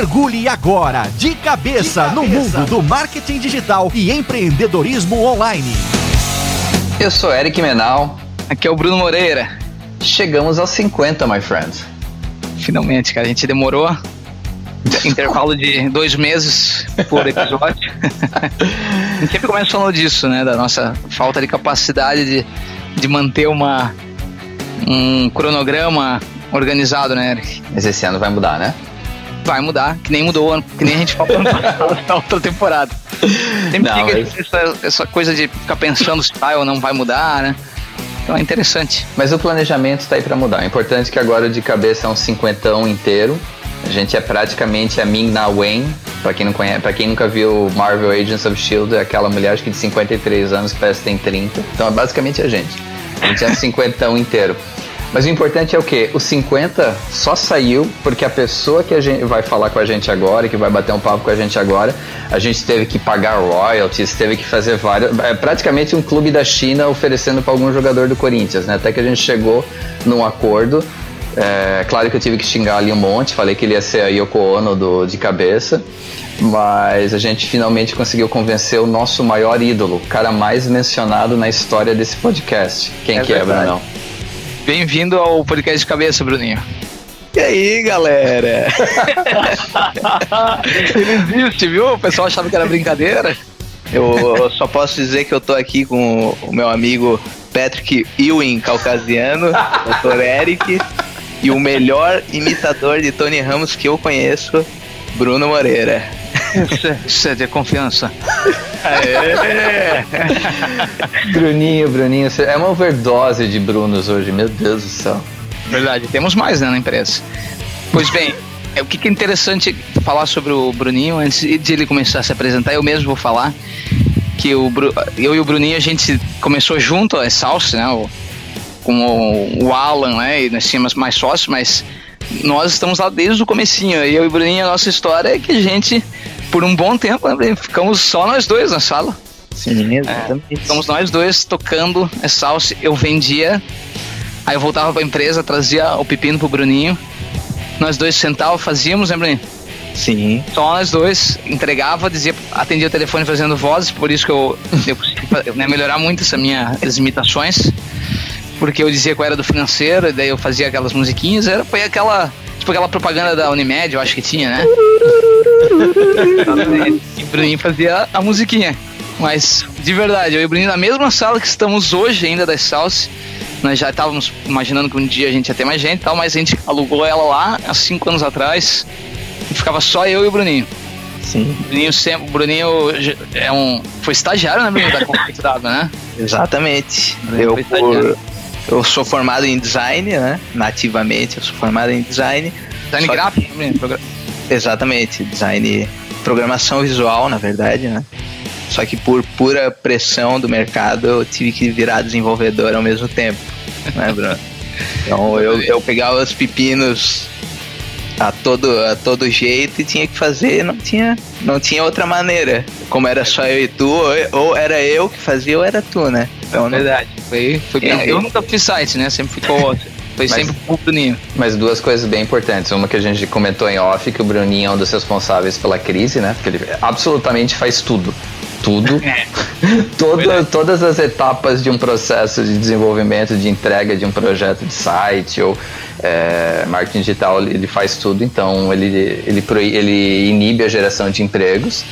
Mergulhe agora de cabeça, de cabeça, no mundo do marketing digital e empreendedorismo online. Eu sou Eric Menal. Aqui é o Bruno Moreira. Chegamos aos 50, my friend. Finalmente, cara. A gente demorou intervalo de dois meses por episódio. a gente sempre começa falando disso, né? Da nossa falta de capacidade de, de manter uma, um cronograma organizado, né, Eric? Mas esse ano vai mudar, né? Vai mudar, que nem mudou, que nem a gente falou na outra temporada. Sempre não, fica mas... essa, essa coisa de ficar pensando se vai ou não vai mudar, né? Então é interessante. Mas o planejamento está aí para mudar. O importante é que agora de cabeça é um cinquentão inteiro a gente é praticamente a Ming-Na Wen, pra quem não conhece, para quem nunca viu Marvel Agents of S.H.I.E.L.D., é aquela mulher acho que de 53 anos parece que tem 30. Então é basicamente a gente. A gente é 50 inteiro. Mas o importante é o que? O 50 só saiu porque a pessoa que a gente vai falar com a gente agora, que vai bater um papo com a gente agora, a gente teve que pagar royalties, teve que fazer várias. É praticamente um clube da China oferecendo para algum jogador do Corinthians, né? Até que a gente chegou num acordo é, claro que eu tive que xingar ali um monte, falei que ele ia ser a Yoko Ono do, de cabeça, mas a gente finalmente conseguiu convencer o nosso maior ídolo, o cara mais mencionado na história desse podcast. Quem é que verdade. é, Brunão? Bem-vindo ao podcast de cabeça, Bruninho. E aí, galera? Ele existe, viu? O pessoal achava que era brincadeira. Eu só posso dizer que eu tô aqui com o meu amigo Patrick Ewing Caucasiano, Dr. Eric e o melhor imitador de Tony Ramos que eu conheço, Bruno Moreira. Isso é, de confiança. Bruninho, Bruninho, é uma overdose de Brunos hoje, meu Deus do céu. Verdade, temos mais né, na empresa. Pois bem, é, o que é interessante falar sobre o Bruninho, antes de ele começar a se apresentar, eu mesmo vou falar que o, eu e o Bruninho a gente começou junto a Salsa, né? O, com o, Alan, né? E nós tínhamos mais sócios, mas nós estamos lá desde o comecinho. Eu e o Bruninho, a nossa história é que a gente, por um bom tempo, né, ficamos só nós dois na sala. Sim, exatamente. É, ficamos nós dois tocando essa salsa. Eu vendia, aí eu voltava pra empresa, trazia o pepino pro Bruninho. Nós dois sentávamos, fazíamos, né, Bruninho? Sim. Só nós dois, entregava, dizia, atendia o telefone fazendo vozes, por isso que eu, eu consegui né, melhorar muito essa minha, as imitações porque eu dizia que eu era do financeiro, e daí eu fazia aquelas musiquinhas, era, foi aquela. Tipo aquela propaganda da Unimed, eu acho que tinha, né? e o Bruninho fazia a musiquinha. Mas, de verdade, eu e o Bruninho na mesma sala que estamos hoje ainda das Salsa. Nós já estávamos imaginando que um dia a gente ia ter mais gente e tal, mas a gente alugou ela lá há cinco anos atrás. E ficava só eu e o Bruninho. Sim. O Bruninho, sempre, o Bruninho é um, foi estagiário, né, Bruninho, da Conceito W, né? Exatamente. Eu, por, eu sou formado em design, né? Nativamente, eu sou formado em design. Design gráfico também? Exatamente, design programação visual, na verdade, né? Só que por pura pressão do mercado eu tive que virar desenvolvedor ao mesmo tempo, né, Bruno? Então eu, eu pegava os pepinos a todo, a todo jeito e tinha que fazer, não tinha, não tinha outra maneira. Como era só eu e tu, ou, ou era eu que fazia ou era tu, né? Então, é verdade. Foi, foi bem. Eu nunca fiz site, né? Sempre ficou. Foi mas, sempre o Bruninho. Mas duas coisas bem importantes. Uma que a gente comentou em off, que o Bruninho é um dos responsáveis pela crise, né? Porque ele absolutamente faz tudo tudo. É. Toda, todas as etapas de um processo de desenvolvimento, de entrega de um projeto de site ou é, marketing digital, ele faz tudo, então ele, ele, ele inibe a geração de empregos.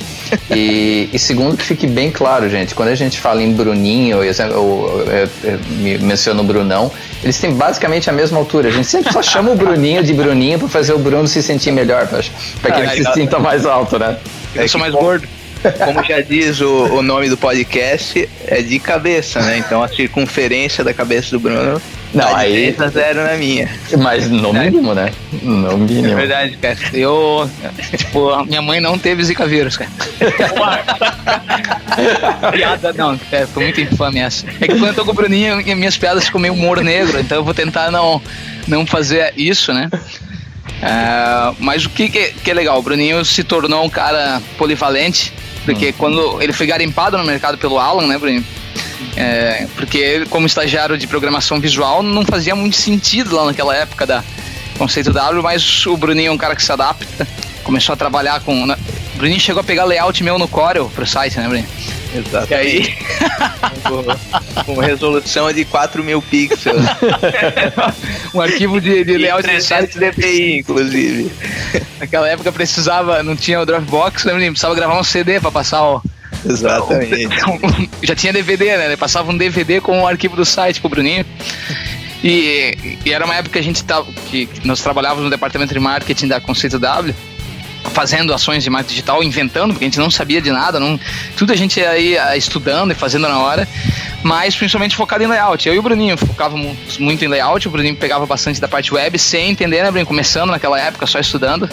e, e, segundo, que fique bem claro, gente, quando a gente fala em Bruninho, eu, eu, eu, eu menciono o Brunão, eles têm basicamente a mesma altura. A gente sempre só chama o Bruninho de Bruninho para fazer o Bruno se sentir melhor, para que ele se sinta mais alto, né? Eu sou mais gordo. Como já diz o, o, nome do podcast, é de cabeça, né? Então a circunferência da cabeça do Bruno não, tá aí. 3 a 0 na minha. Mas no mínimo, né? No mínimo. É verdade, cara. Eu. Tipo, minha mãe não teve Zika vírus, cara. Piada, não, cara, foi muito infame essa. É que quando eu tô com o Bruninho, minhas piadas ficam meio humor negro, então eu vou tentar não, não fazer isso, né? Uh, mas o que, que, é legal? O Bruninho se tornou um cara polivalente, porque hum. quando ele foi garimpado no mercado pelo Alan, né, Bruninho? É, porque ele, como estagiário de programação visual, não fazia muito sentido lá naquela época da Conceito W, mas o Bruninho é um cara que se adapta, começou a trabalhar com. Né? O Bruninho chegou a pegar layout meu no Corel pro site, né, Bruninho? Exato. E aí? com, resolução de 4 mil pixels. um arquivo de, de layout de site DPI, inclusive. Naquela época precisava, não tinha o Dropbox, né, Bruninho? Precisava gravar um CD pra passar o. Exatamente. Já tinha DVD, né? Passava um DVD com o arquivo do site pro Bruninho. E, e, era uma época que a gente tava, que, que nós trabalhávamos no departamento de marketing da Conceito W, fazendo ações de marketing digital, inventando, porque a gente não sabia de nada, não, tudo a gente ia aí ah, estudando e fazendo na hora, mas principalmente focado em layout. Eu e o Bruninho focávamos muito em layout, o Bruninho pegava bastante da parte web, sem entender, né, Bruninho? Começando naquela época, só estudando.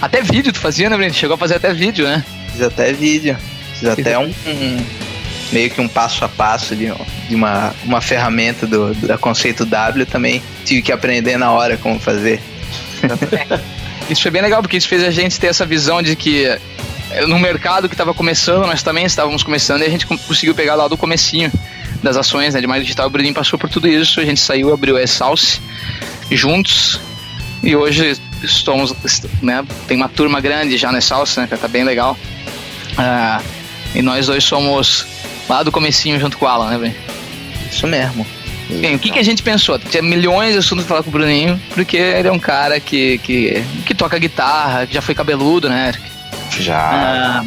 Até vídeo tu fazia, né, Bruninho? Chegou a fazer até vídeo, né? Fiz até vídeo. Fiz até um, um meio que um passo a passo de, de uma, uma ferramenta do, da Conceito W também. Tive que aprender na hora como fazer. isso foi bem legal, porque isso fez a gente ter essa visão de que eh, no mercado que estava começando, nós também estávamos começando e a gente conseguiu pegar lá do comecinho das ações né, de marketing digital. O Bruninho passou por tudo isso, a gente saiu, abriu a Salse juntos e hoje estamos, né, tem uma turma grande já na Salse, né, que tá bem legal. Uh, e nós dois somos Lá do comecinho junto com o Alan, né, velho? Isso mesmo. Bem, o que, que a gente pensou? Tinha milhões de assuntos pra falar com o Bruninho, porque ele é um cara que, que, que toca guitarra, que já foi cabeludo, né, Já. Ah.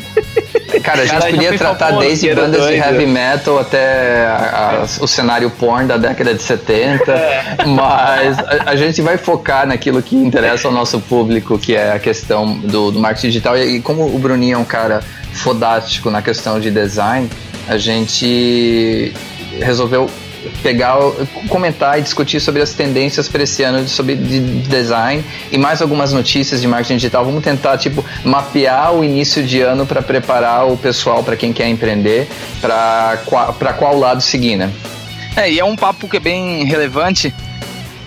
Cara, a gente cara, podia tratar desde bandas doido. de heavy metal até a, a, o cenário porn da década de 70, é. mas a, a, gente vai focar naquilo que interessa ao nosso público, que é a questão do, do marketing digital. E, e como o Bruninho é um cara fodástico na questão de design, a gente resolveu pegar, comentar e discutir sobre as tendências para esse ano de, sobre de design e mais algumas notícias de marketing digital. Vamos tentar tipo mapear o início de ano para preparar o pessoal para quem quer empreender para para qual lado seguir, né? É, e é um papo que é bem relevante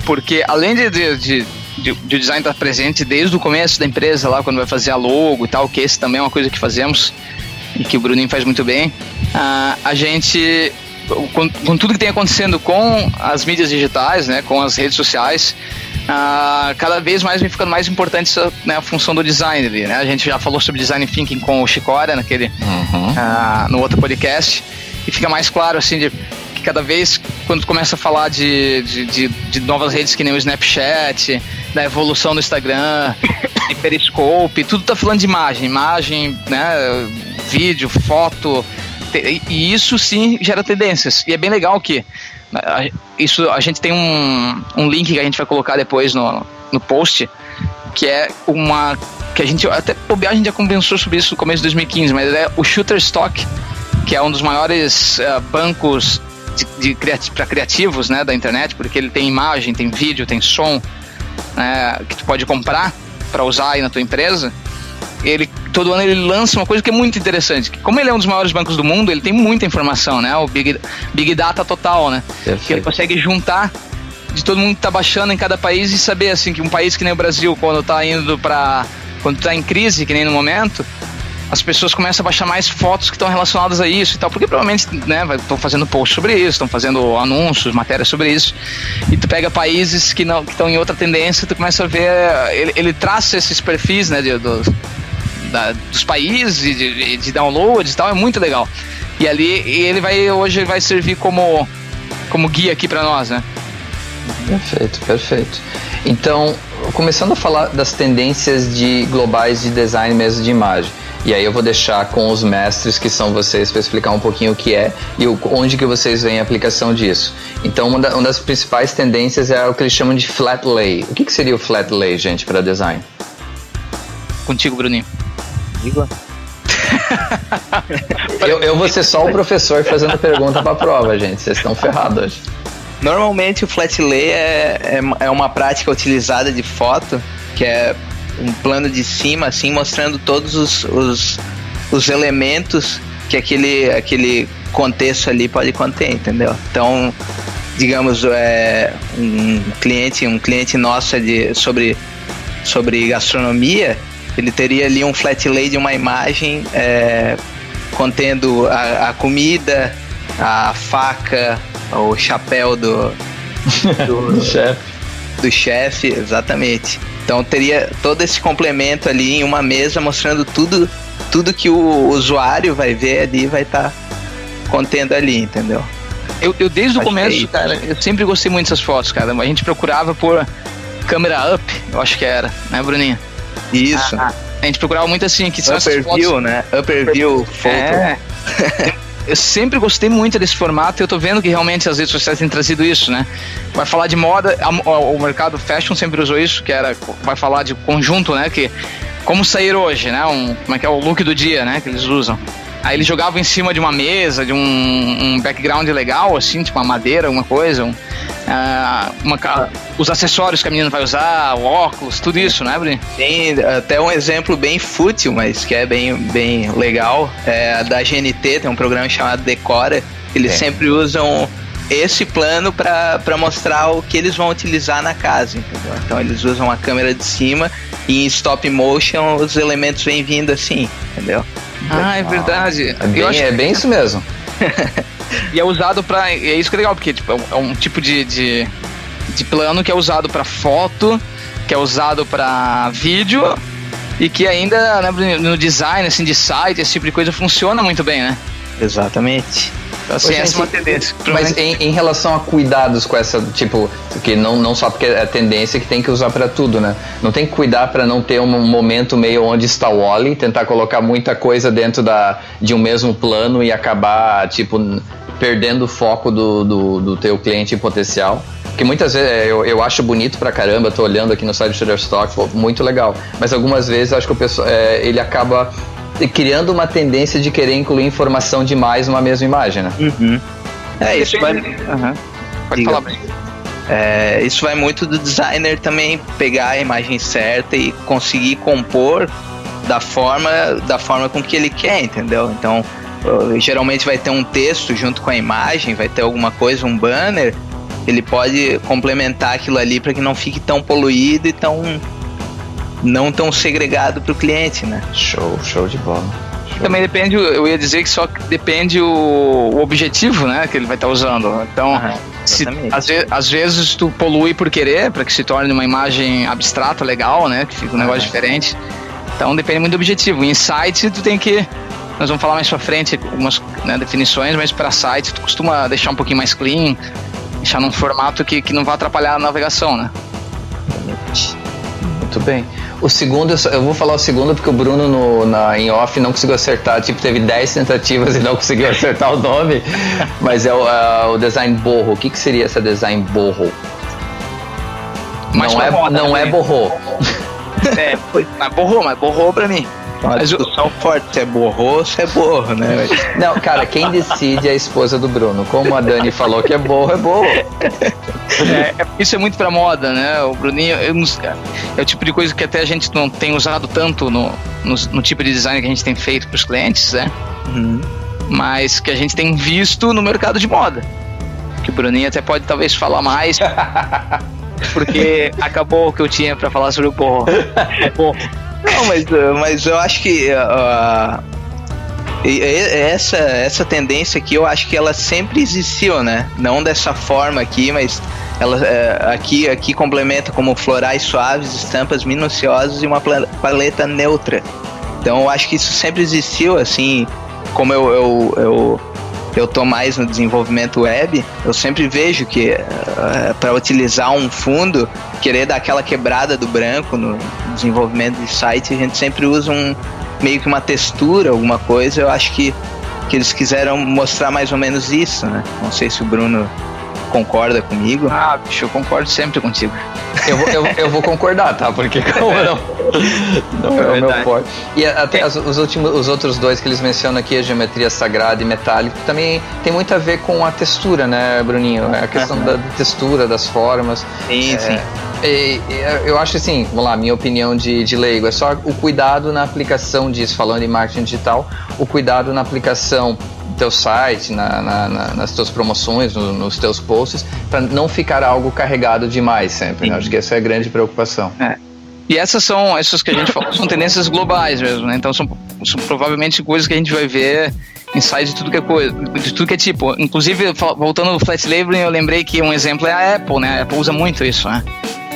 porque além de, de, de de, de design estar presente desde o começo da empresa, lá quando vai fazer a logo e tal, que esse também é uma coisa que fazemos e que o Bruninho faz muito bem, uh, a gente, com, com, tudo que tem acontecendo com as mídias digitais, né, com as redes sociais, uh, cada vez mais vem ficando mais importante essa, né, a função do design ali, né? A gente já falou sobre design thinking com o Chicória naquele, uhum. uh, no outro podcast, e fica mais claro assim de que cada vez quando começa a falar de, de, de, de novas redes que nem o Snapchat, da evolução do Instagram, de Periscope, tudo tá falando de imagem, imagem, né, vídeo, foto, e isso sim gera tendências. E é bem legal que isso a gente tem um, um link que a gente vai colocar depois no, no post, que é uma que a gente até a gente já conversou sobre isso no começo de 2015, mas é o Shutterstock, que é um dos maiores uh, bancos de, de para criativos, né, da internet, porque ele tem imagem, tem vídeo, tem som, né, que tu pode comprar para usar aí na tua empresa ele todo ano ele lança uma coisa que é muito interessante. Como ele é um dos maiores bancos do mundo, ele tem muita informação, né? O Big, Big Data total, né? Perfeito. Que ele consegue juntar de todo mundo que tá baixando em cada país e saber assim que um país que nem o Brasil, quando tá indo para quando tá em crise, que nem no momento, as pessoas começam a baixar mais fotos que estão relacionadas a isso e tal, porque provavelmente, né, estão fazendo posts sobre isso, estão fazendo anúncios, matérias sobre isso, e tu pega países que não estão em outra tendência, tu começa a ver, ele, ele traça esses perfis, né, de, do, da, dos países, de, de downloads e tal, é muito legal. E ali e ele vai hoje vai servir como, como guia aqui para nós, né? Perfeito, perfeito. Então, começando a falar das tendências de globais de design mesmo de imagem. E aí eu vou deixar com os mestres que são vocês para explicar um pouquinho o que é e o, onde que vocês veem a aplicação disso. Então uma, da, uma, das principais tendências é o que eles chamam de flat lay. O que, que seria o flat lay, gente, para design? Contigo, Bruninho. Eu, eu vou ser só o professor fazendo pergunta para a prova, gente. Vocês estão ferrados hoje. Normalmente o flat lay é, é, é, uma prática utilizada de foto, que é um plano de cima, assim, mostrando todos os, os, os elementos que aquele, aquele contexto ali pode conter, entendeu? Então, digamos, é, um cliente, um cliente nosso é de, sobre, sobre gastronomia, ele teria ali um flat lay de uma imagem é, contendo a, a, comida, a faca, o chapéu do, do chefe. Do chefe, exatamente. Então teria todo esse complemento ali em uma mesa mostrando tudo, tudo que o usuário vai ver ali vai estar tá contendo ali, entendeu? Eu, eu desde o começo, é cara, eu sempre gostei muito dessas fotos, cara. A gente procurava por câmera up, eu acho que era, né, Bruninha? Isso. Ah, a gente procurava muito assim, que são Upper view, fotos... né? Upper view photo. É. eu sempre gostei muito desse formato e eu tô vendo que realmente as redes sociais têm trazido isso, né? Vai falar de moda, o mercado fashion sempre usou isso, que era, vai falar de conjunto, né? Que como sair hoje, né? Um, como é que é o look do dia, né? Que eles usam. Aí eles jogavam em cima de uma mesa, de um, um background legal, assim, tipo uma madeira, alguma coisa. Um, uh, uma, os acessórios que a menina vai usar, óculos, tudo isso, né, Bruno? Tem até um exemplo bem fútil, mas que é bem, bem legal. É da GNT, tem um programa chamado Decora. Eles é. sempre usam esse plano para mostrar o que eles vão utilizar na casa, entendeu? Então eles usam a câmera de cima e em stop motion os elementos vêm vindo assim, entendeu? Ah, é verdade. É bem, acho... é bem isso mesmo. e é usado para é isso que é legal, porque tipo, é um é tipo de, de, de plano que é usado para foto, que é usado para vídeo e que ainda né, no design assim de site, esse tipo de coisa funciona muito bem, né? Exatamente. Então, assim, essa é uma tendência. Mas em, em, relação a cuidados com essa, tipo, que não, não só porque é a tendência que tem que usar para tudo, né? Não tem que cuidar para não ter um momento meio onde está o Wally, tentar colocar muita coisa dentro da, de um mesmo plano e acabar, tipo, perdendo o foco do, do, do teu cliente potencial. Porque muitas vezes é, eu, eu acho bonito pra caramba, tô olhando aqui no site do Shutterstock, muito legal. Mas algumas vezes eu acho que o pessoal, é, ele acaba criando uma tendência de querer incluir informação demais numa mesma imagem, né? Uhum. É, isso vai. Uhum. Pode Diga. falar bem. É, isso vai muito do designer também pegar a imagem certa e conseguir compor da forma, da forma com que ele quer, entendeu? Então, geralmente vai ter um texto junto com a imagem, vai ter alguma coisa, um banner. Ele pode complementar aquilo ali para que não fique tão poluído e tão não tão segregado para o cliente, né? Show, show de bola. Show. Também depende, eu ia dizer que só depende o, o objetivo, né, que ele vai estar tá usando. Então, se, às, ve às, vezes tu polui por querer, para que se torne uma imagem abstrata, legal, né, que fica um negócio diferente. Então, depende muito do objetivo. Em site, tu tem que nós vamos falar mais pra frente algumas né, definições, mas para site tu costuma deixar um pouquinho mais clean, deixar num formato que, que não vai atrapalhar a navegação, né? Muito bem. O segundo, eu vou falar o segundo porque o Bruno no, na, em off não conseguiu acertar. Tipo, teve 10 tentativas e não conseguiu acertar o nome. Mas é o, uh, o design borro. O que, que seria esse design borro? Mas não, é, não é borro. É, foi, mas borrou, mas borrou pra mim. Uma Mas discussão o... forte, se é borro ou se é borro, né? Não, cara, quem decide é a esposa do Bruno. Como a Dani falou que é borro, é borro. É, é, isso é muito pra moda, né? O Bruninho eu, é o tipo de coisa que até a gente não tem usado tanto no, no, no tipo de design que a gente tem feito pros clientes, né? Uhum. Mas que a gente tem visto no mercado de moda. Que o Bruninho até pode talvez falar mais. porque acabou o que eu tinha para falar sobre o borro. É borro. Não, mas, uh, mas eu acho que uh, essa, essa tendência aqui, eu acho que ela sempre existiu, né? Não dessa forma aqui, mas ela uh, aqui, aqui complementa como florais suaves, estampas minuciosas e uma paleta neutra. Então eu acho que isso sempre existiu, assim, como eu, eu, eu eu tô mais no desenvolvimento web, eu sempre vejo que uh, para utilizar um fundo, querer dar aquela quebrada do branco no desenvolvimento de site, a gente sempre usa um meio que uma textura, alguma coisa. Eu acho que que eles quiseram mostrar mais ou menos isso, né? Não sei se o Bruno concorda comigo? Ah, bicho, eu concordo sempre contigo. Eu vou, eu, eu vou concordar, tá? Porque como não, não é, é o meu forte. E até os, os, últimos, os outros dois que eles mencionam aqui, a geometria sagrada e metálico, também tem muito a ver com a textura, né, Bruninho? É a questão uhum. da textura, das formas. Sim, é, sim. E, eu acho assim, vamos lá, minha opinião de, de leigo, é só o cuidado na aplicação disso, falando em marketing digital, o cuidado na aplicação teu site, na, na, na, nas tuas promoções, no, nos teus posts, para não ficar algo carregado demais sempre. Né? Acho que essa é a grande preocupação. É. E essas são, essas que a gente falou, são tendências globais mesmo, né? Então são, são provavelmente coisas que a gente vai ver em sites de tudo que é coisa, de tudo que é tipo. Inclusive, voltando no flat labeling, eu lembrei que um exemplo é a Apple, né? A Apple usa muito isso, né?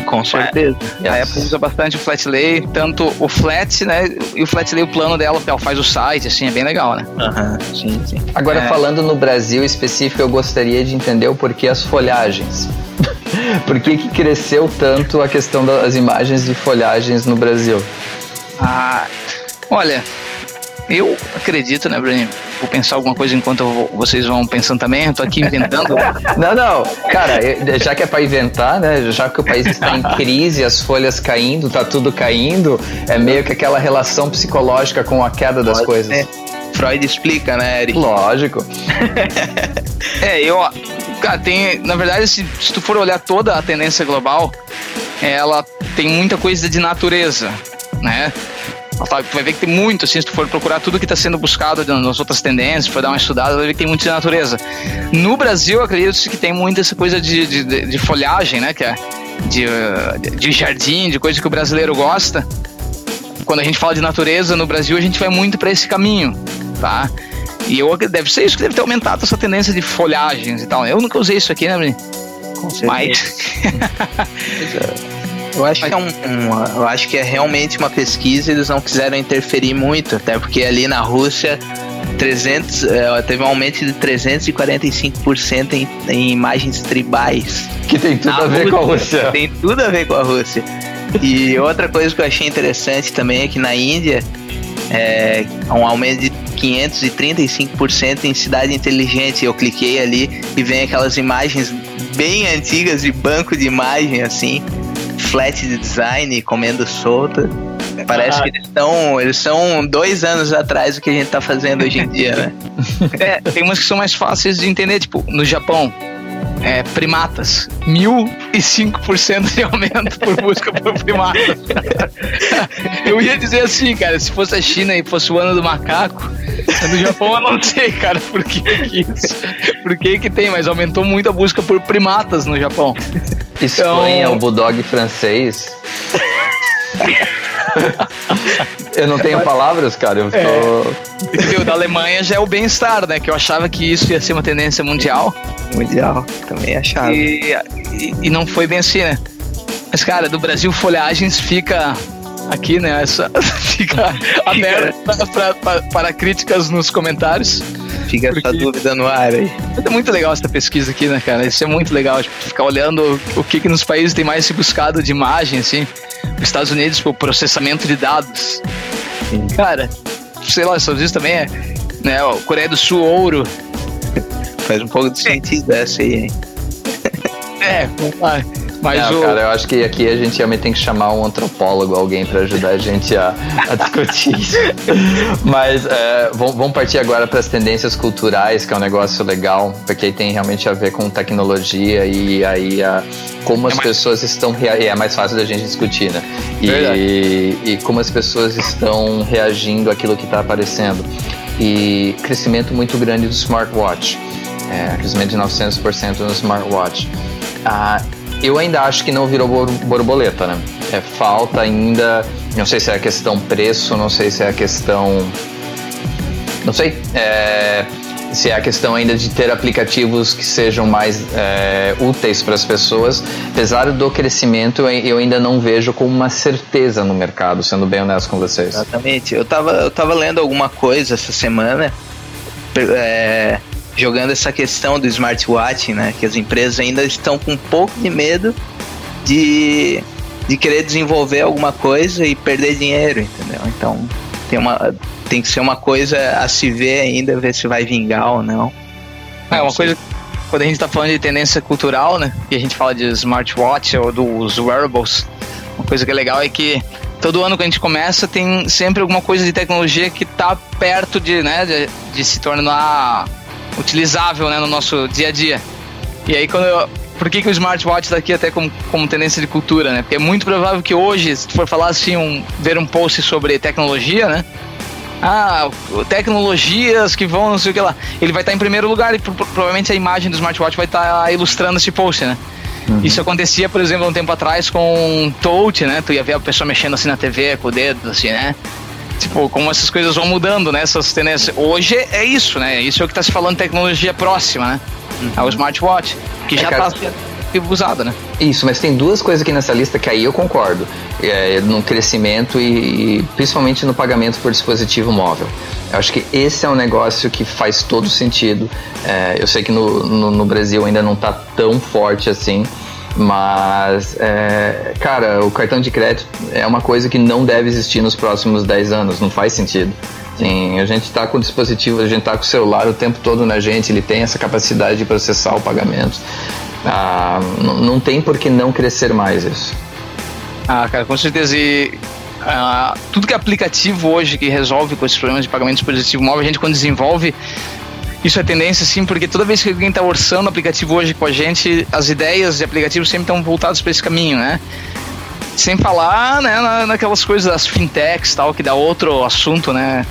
Com certeza. A, a Apple usa bastante o flat lay, tanto o flat, né? E o flat lay, o plano dela, ela faz o site, assim, é bem legal, né? Aham, uhum, sim, sim. Agora, é. falando no Brasil específico, eu gostaria de entender o porquê as folhagens. Por que, que cresceu tanto a questão das imagens de folhagens no Brasil? Ah, olha, eu acredito, né, Bruninho? Vou pensar alguma coisa enquanto vou, vocês vão pensando também. Eu tô aqui inventando. não, não. Cara, já que é para inventar, né? Já que o país está em crise, as folhas caindo, tá tudo caindo, é meio que aquela relação psicológica com a queda das Pode coisas. Ser. Freud explica, né, Eric? Lógico. é, eu. Cara, tem. Na verdade, se, se tu for olhar toda a tendência global, ela tem muita coisa de natureza, né? Tu vai ver que tem muito, assim, se tu for procurar tudo que está sendo buscado nas outras tendências, for dar uma estudada, vai ver que tem muito de natureza. No Brasil, acredito que tem muito essa coisa de, de, de folhagem, né? Que é de, de jardim, de coisa que o brasileiro gosta. Quando a gente fala de natureza no Brasil, a gente vai muito para esse caminho, tá? E eu, deve ser isso que deve ter aumentado essa tendência de folhagens e tal. Eu nunca usei isso aqui, né, Bruno? Com certeza. Mas... Eu acho que é um, um, eu acho que é realmente uma pesquisa e eles não quiseram interferir muito, até porque ali na Rússia 300, é, teve um aumento de 345% em, em imagens tribais. Que tem tudo a ver Rússia, com a Rússia. Tem tudo a ver com a Rússia. E outra coisa que eu achei interessante também é que na Índia é um aumento de 535% em cidade inteligente. Eu cliquei ali e vem aquelas imagens bem antigas de banco de imagem assim flat de design, comendo solta. Parece ah. que eles estão. Eles são dois anos atrás do que a gente tá fazendo hoje em dia, né? é, tem umas que são mais fáceis de entender, tipo, no Japão. É, primatas, 1005% de aumento por busca por primatas. eu ia dizer assim, cara, se fosse a China e fosse o ano do macaco, no Japão eu não sei, cara, por que, que isso. Por que que tem, mas aumentou muito a busca por primatas no Japão. Espanha, então... o bulldog francês. eu não tenho palavras, cara. Eu tô... É. O da Alemanha já é o bem-estar, né? Que eu achava que isso ia ser uma tendência mundial. Mundial, também achava. E, e, e não foi bem assim, né? Mas, cara, do Brasil, folhagens fica aqui, né? Essa, fica aberta para críticas nos comentários. Fica porque... essa dúvida no ar aí. É muito legal essa pesquisa aqui, né, cara? Isso é muito legal, tipo, ficar olhando o que, que nos países tem mais se buscado de imagem, assim. Os Estados Unidos, o processamento de dados. Sim. Cara, sei lá, Estados Unidos também é, né? Coreia do Sul, ouro. Faz um pouco de sentido essa aí, hein? É, vamos lá. Mas não, o... cara, eu acho que aqui a gente realmente tem que chamar um antropólogo, alguém para ajudar a gente a, a discutir isso. Mas é, vamos partir agora para as tendências culturais, que é um negócio legal, porque aí tem realmente a ver com tecnologia e aí a, como as é mais... pessoas estão e é mais fácil da gente discutir, né? E, e como as pessoas estão reagindo àquilo que está aparecendo. E crescimento muito grande do smartwatch. É, crescimento de 900% no smartwatch. Ah, eu ainda acho que não virou borboleta, né? É falta ainda. Não sei se é a questão preço, não sei se é a questão. Não sei. É, se é a questão ainda de ter aplicativos que sejam mais é, úteis para as pessoas. Apesar do crescimento, eu ainda não vejo como uma certeza no mercado, sendo bem honesto com vocês. Exatamente. Eu estava eu tava lendo alguma coisa essa semana. É, jogando essa questão do smartwatch, né? Que as empresas ainda estão com um pouco de medo de, de querer desenvolver alguma coisa e perder dinheiro, entendeu? Então tem, uma, tem que ser uma coisa a se ver ainda, ver se vai vingar ou não. É, uma coisa quando a gente está falando de tendência cultural, né? E a gente fala de smartwatch ou dos wearables, uma coisa que é legal é que todo ano que a gente começa tem sempre alguma coisa de tecnologia que está perto de, né, de, de se tornar utilizável né, no nosso dia a dia. E aí quando eu, por que, que o smartwatch está aqui até como, como tendência de cultura, né? Porque é muito provável que hoje, se tu for falar assim, um, ver um post sobre tecnologia, né? Ah, tecnologias que vão, não sei o que lá. Ele vai estar tá em primeiro lugar e provavelmente a imagem do smartwatch vai estar tá ilustrando esse post, né? Uhum. Isso acontecia, por exemplo, um tempo atrás com touch, né? Tu ia ver a pessoa mexendo assim na TV com o dedo, assim, né? Tipo, como essas coisas vão mudando, né? Essas tendências. Hoje é isso, né? Isso é o que está se falando tecnologia próxima, né? Uhum. É o smartwatch. Que é, já está usada, né? Isso, mas tem duas coisas aqui nessa lista que aí eu concordo. É, no crescimento e, e principalmente no pagamento por dispositivo móvel. Eu acho que esse é um negócio que faz todo sentido. É, eu sei que no, no, no Brasil ainda não está tão forte assim, mas, é, cara, o cartão de crédito é uma coisa que não deve existir nos próximos 10 anos, não faz sentido. Sim, a gente está com o dispositivo, a gente está com o celular o tempo todo na gente, ele tem essa capacidade de processar o pagamento. Ah, não tem por que não crescer mais isso. Ah, cara, com certeza. E ah, tudo que é aplicativo hoje que resolve com esses problemas de pagamento dispositivo móvel, a gente quando desenvolve isso é tendência, sim, porque toda vez que alguém está orçando aplicativo hoje com a gente, as ideias de aplicativo sempre estão voltadas para esse caminho, né? Sem falar né, naquelas coisas das fintechs tal, que dá outro assunto, né,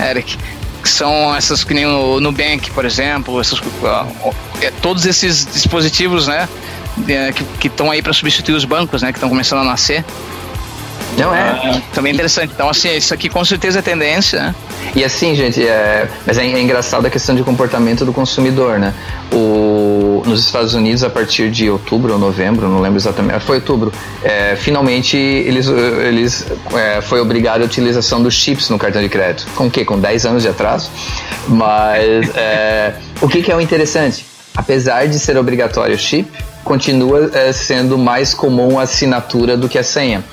Eric? Que são essas que nem o Nubank, por exemplo, essas, uh, todos esses dispositivos, né, que estão aí para substituir os bancos, né, que estão começando a nascer. Não é? também é interessante. Então, assim, isso aqui com certeza é tendência, né? E assim, gente, é, mas é, é engraçado a questão de comportamento do consumidor, né? O, nos Estados Unidos, a partir de outubro ou novembro, não lembro exatamente, foi outubro, é, finalmente eles, eles é, foi obrigado a utilização dos chips no cartão de crédito. Com o quê? Com 10 anos de atraso? Mas é, o que, que é o interessante? Apesar de ser obrigatório o chip, continua é, sendo mais comum a assinatura do que a senha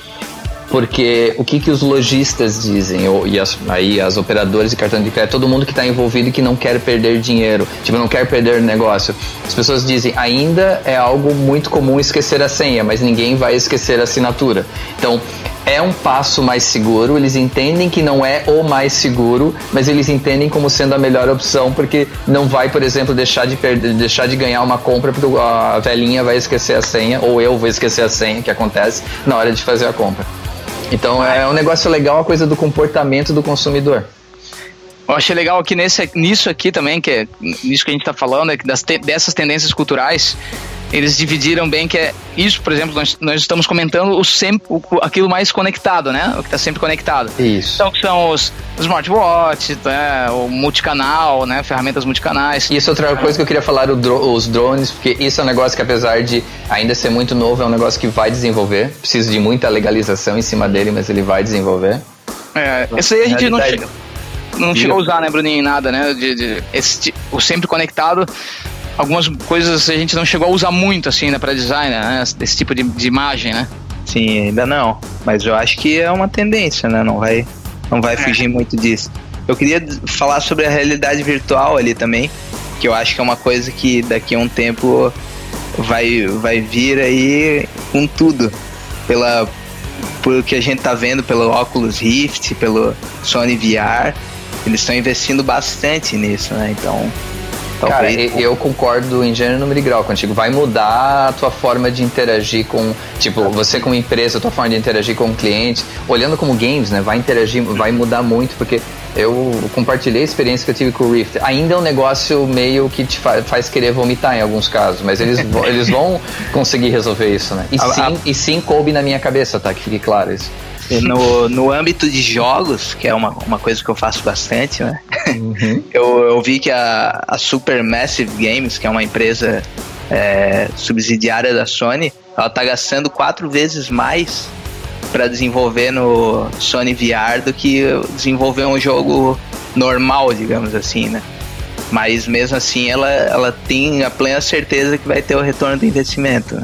porque o que, que os lojistas dizem, ou, e as, aí as operadoras de cartão de crédito, todo mundo que está envolvido e que não quer perder dinheiro, tipo, não quer perder negócio. As pessoas dizem, ainda é algo muito comum esquecer a senha, mas ninguém vai esquecer a assinatura. Então, é um passo mais seguro, eles entendem que não é o mais seguro, mas eles entendem como sendo a melhor opção, porque não vai, por exemplo, deixar de, perder, deixar de ganhar uma compra porque a velhinha vai esquecer a senha, ou eu vou esquecer a senha, que acontece na hora de fazer a compra. Então é um negócio legal a coisa do comportamento do consumidor. Eu achei legal aqui nesse, nisso aqui também, que é nisso que a gente está falando, é que das te, dessas tendências culturais, eles dividiram bem que é isso, por exemplo, nós, nós estamos comentando o sempre, o, aquilo mais conectado, né? O que está sempre conectado. Isso. Então, que são os, smartwatches, né? o multicanal, né? Ferramentas multicanais. Isso é outra coisa que eu queria falar, dro os drones, porque isso é um negócio que apesar de ainda ser muito novo, é um negócio que vai desenvolver. Precisa de muita legalização em cima dele, mas ele vai desenvolver. É, esse aí a gente não chega, não chegou a usar, né, Bruninho, nada, né? De, de, esse, o sempre conectado algumas coisas a gente não chegou a usar muito assim né, para design, né? Esse tipo de, de, imagem, né? Sim, ainda não. Mas eu acho que é uma tendência, né? Não vai, não vai é. fugir muito disso. Eu queria falar sobre a realidade virtual ali também, que eu acho que é uma coisa que daqui a um tempo vai, vai vir aí com tudo. Pela, por que a gente tá vendo pelo Oculus Rift, pelo Sony VR, eles estão investindo bastante nisso, né? Então Cara, eu concordo em gênero, número e grau contigo. Vai mudar a tua forma de interagir com, tipo, você como empresa, a tua forma de interagir com o cliente, olhando como games, né? Vai interagir, vai mudar muito, porque eu compartilhei a experiência que eu tive com o Rift. Ainda é um negócio meio que te faz querer vomitar em alguns casos, mas eles, eles vão conseguir resolver isso, né? E sim, e sim coube na minha cabeça, tá? Que fique claro isso. No, no âmbito de jogos, que é uma, uma coisa que eu faço bastante, né? Uhum. Eu, eu vi que a, a Supermassive Games, que é uma empresa é, subsidiária da Sony, ela tá gastando quatro vezes mais para desenvolver no Sony VR do que desenvolver um jogo normal, digamos assim, né? Mas mesmo assim ela, ela tem a plena certeza que vai ter o retorno do investimento, né?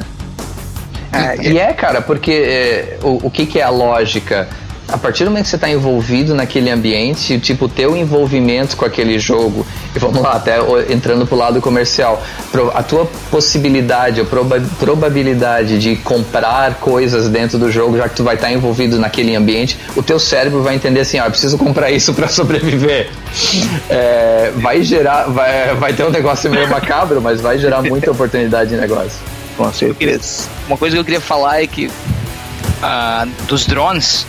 É, e é, cara, porque é, o, o que, que é a lógica? a partir do momento que você está envolvido naquele ambiente, tipo, o teu envolvimento com aquele jogo, e vamos lá, até entrando pro lado comercial, a tua possibilidade, a proba probabilidade de comprar coisas dentro do jogo, já que tu vai estar tá envolvido naquele ambiente, o teu cérebro vai entender assim, ó, eu preciso comprar isso para sobreviver. É, vai gerar, vai, vai ter um negócio meio macabro, mas vai gerar muita oportunidade de negócio. Uma coisa que eu queria falar é que uh, dos drones,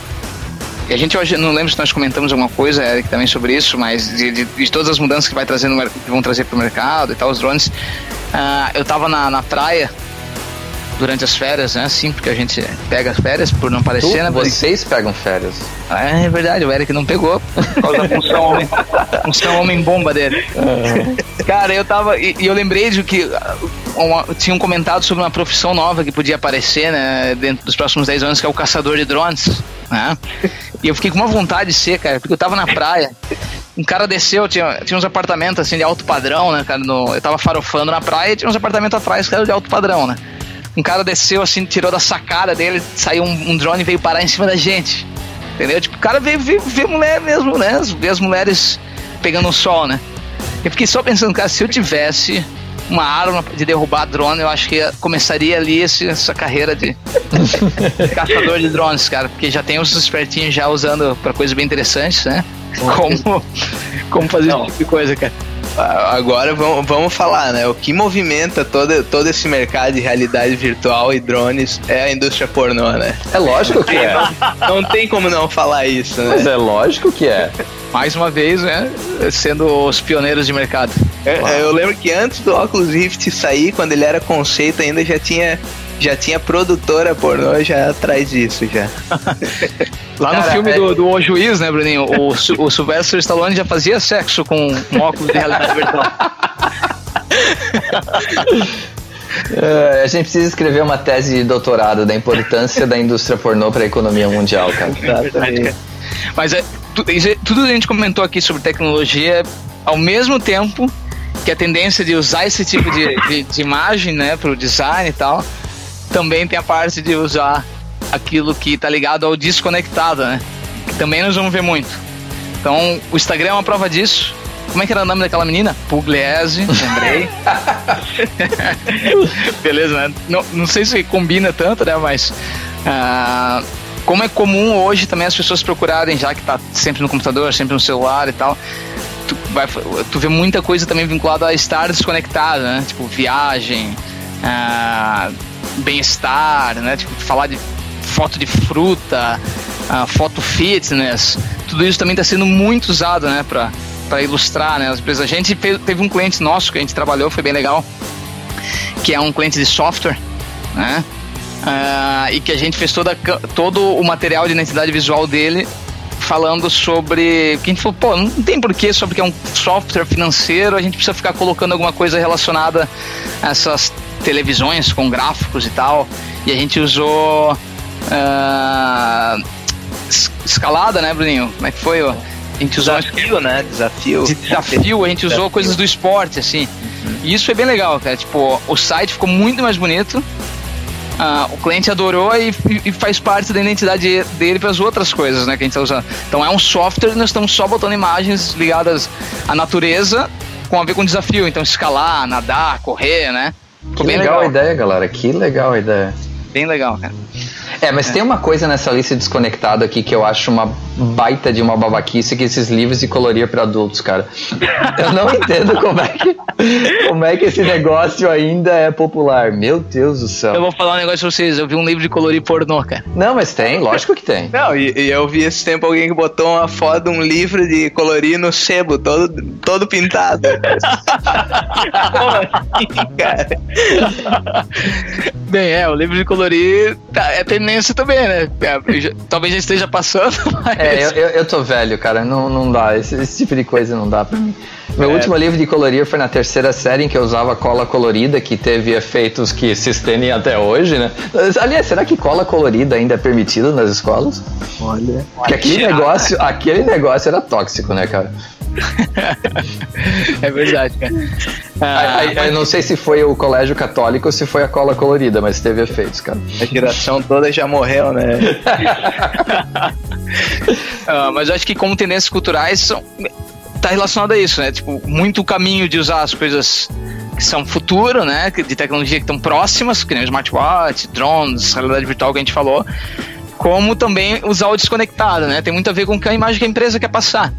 e a gente hoje não lembro se nós comentamos alguma coisa, Eric, também sobre isso, mas de, de, de todas as mudanças que vai trazer no, que vão trazer para o mercado e tal, os drones. Uh, eu estava na, na praia durante as férias, né? Sim, porque a gente pega as férias por não parecer, tu, né? Vocês pegam férias. É, é verdade, o Eric não pegou por causa da função homem, função homem bomba dele. Uhum. Cara, eu tava. E, e, eu lembrei de que uma, tinham comentado sobre uma profissão nova que podia aparecer, né, dentro dos próximos 10 anos, que é o caçador de drones, né? E eu fiquei com uma vontade de ser, cara, porque eu tava na praia, um cara desceu, tinha, tinha uns apartamentos assim de alto padrão, né, cara, no, eu tava farofando na praia e tinha uns apartamentos atrás que eram de alto padrão, né? Um cara desceu assim, tirou da sacada dele, saiu um, um drone e veio parar em cima da gente. Entendeu? Tipo, o cara veio ver mulher mesmo, né? Ver as mulheres pegando o sol, né? Eu fiquei só pensando, cara, se eu tivesse uma arma de derrubar drone, eu acho que começaria ali esse, essa carreira de caçador de drones, cara, porque já tem os espertinhos já usando para coisas bem interessantes, né? Como, como fazer Não. esse tipo de coisa, cara. Agora vamos, vamos falar, né? O que movimenta todo, todo esse mercado de realidade virtual e drones é a indústria pornô, né? É lógico que é. Não tem como não falar isso, né? Mas é lógico que é. Mais uma vez, né? Sendo os pioneiros de mercado. É, eu lembro que antes do Oculus Rift sair, quando ele era conceito, ainda já tinha já tinha produtora pornô já atrás disso já. Lá no filme é... do, do O Juiz, né, Bruninho? O, o Sylvester Stallone já fazia sexo com um óculos de realidade virtual. Uh, a gente precisa escrever uma tese de doutorado da importância da indústria pornô para a economia mundial, cara. Exatamente. Mas é, tudo que a gente comentou aqui sobre tecnologia, ao mesmo tempo que a tendência de usar esse tipo de, de, de imagem, né, para o design e tal, também tem a parte de usar aquilo que está ligado ao desconectado, né? Que também nós vamos ver muito. Então, o Instagram é uma prova disso. Como é que era o nome daquela menina? Pugliese, lembrei. Beleza, né? Não, não sei se combina tanto, né? Mas. Uh, como é comum hoje também as pessoas procurarem, já que tá sempre no computador, sempre no celular e tal, tu, vai, tu vê muita coisa também vinculada a estar desconectado, né? Tipo, viagem, uh, bem-estar, né? Tipo, falar de foto de fruta, uh, foto fitness, tudo isso também está sendo muito usado, né? Para para ilustrar, né? As empresas. A gente teve um cliente nosso que a gente trabalhou, foi bem legal, que é um cliente de software, né? Uh, e que a gente fez toda, todo o material de identidade visual dele falando sobre. Que a gente falou, pô, não tem porquê, só porque é um software financeiro, a gente precisa ficar colocando alguma coisa relacionada a essas televisões com gráficos e tal. E a gente usou. Uh, escalada, né, Bruninho? Como é que foi? A gente usou desafio, né? Desafio. Desafio, a gente usou coisas do esporte, assim. Uhum. E isso foi bem legal, cara. Tipo, o site ficou muito mais bonito. Uh, o cliente adorou e, e, faz parte da identidade dele para as outras coisas né, que a gente está usando. Então é um software, nós estamos só botando imagens ligadas à natureza com a ver com desafio. Então escalar, nadar, correr, né? Que legal, legal a ideia, galera. Que legal a ideia. Bem legal, cara. É, mas é. tem uma coisa nessa lista desconectada aqui que eu acho uma baita de uma babaquice que esses livros de colorir para adultos, cara. Eu não entendo como é que como é que esse negócio ainda é popular. Meu Deus do céu. Eu vou falar um negócio pra vocês. Eu vi um livro de colorir pornô, cara. Não, mas tem, lógico que tem. Não, e, e eu vi esse tempo alguém que botou uma foto de um livro de colorir no sebo, todo, todo pintado. assim, cara? Bem, é, o livro de colorir tá, é tendência também, né? É, talvez já esteja passando, mas... É, eu, eu, eu, tô velho, cara, não, não dá. Esse, esse tipo de coisa não dá pra mim. Meu é. último livro de colorir foi na terceira série em que eu usava cola colorida, que teve efeitos que se estendem até hoje, né? Aliás, será que cola colorida ainda é permitida nas escolas? Olha. Porque aquele negócio, aquele negócio era tóxico, né, cara? é verdade, cara. Ah, eu não sei se foi o colégio católico ou se foi a cola colorida, mas teve efeitos, cara. A geração toda já morreu, né? uh, mas eu acho que como tendências culturais são, tá relacionado a isso, né? Tipo, muito o caminho de usar as coisas que são futuro, né? De tecnologia que estão próximas, que nem o smartwatch, drones, realidade virtual que a gente falou, como também usar o desconectado, né? Tem muito a ver com a imagem que a empresa quer passar.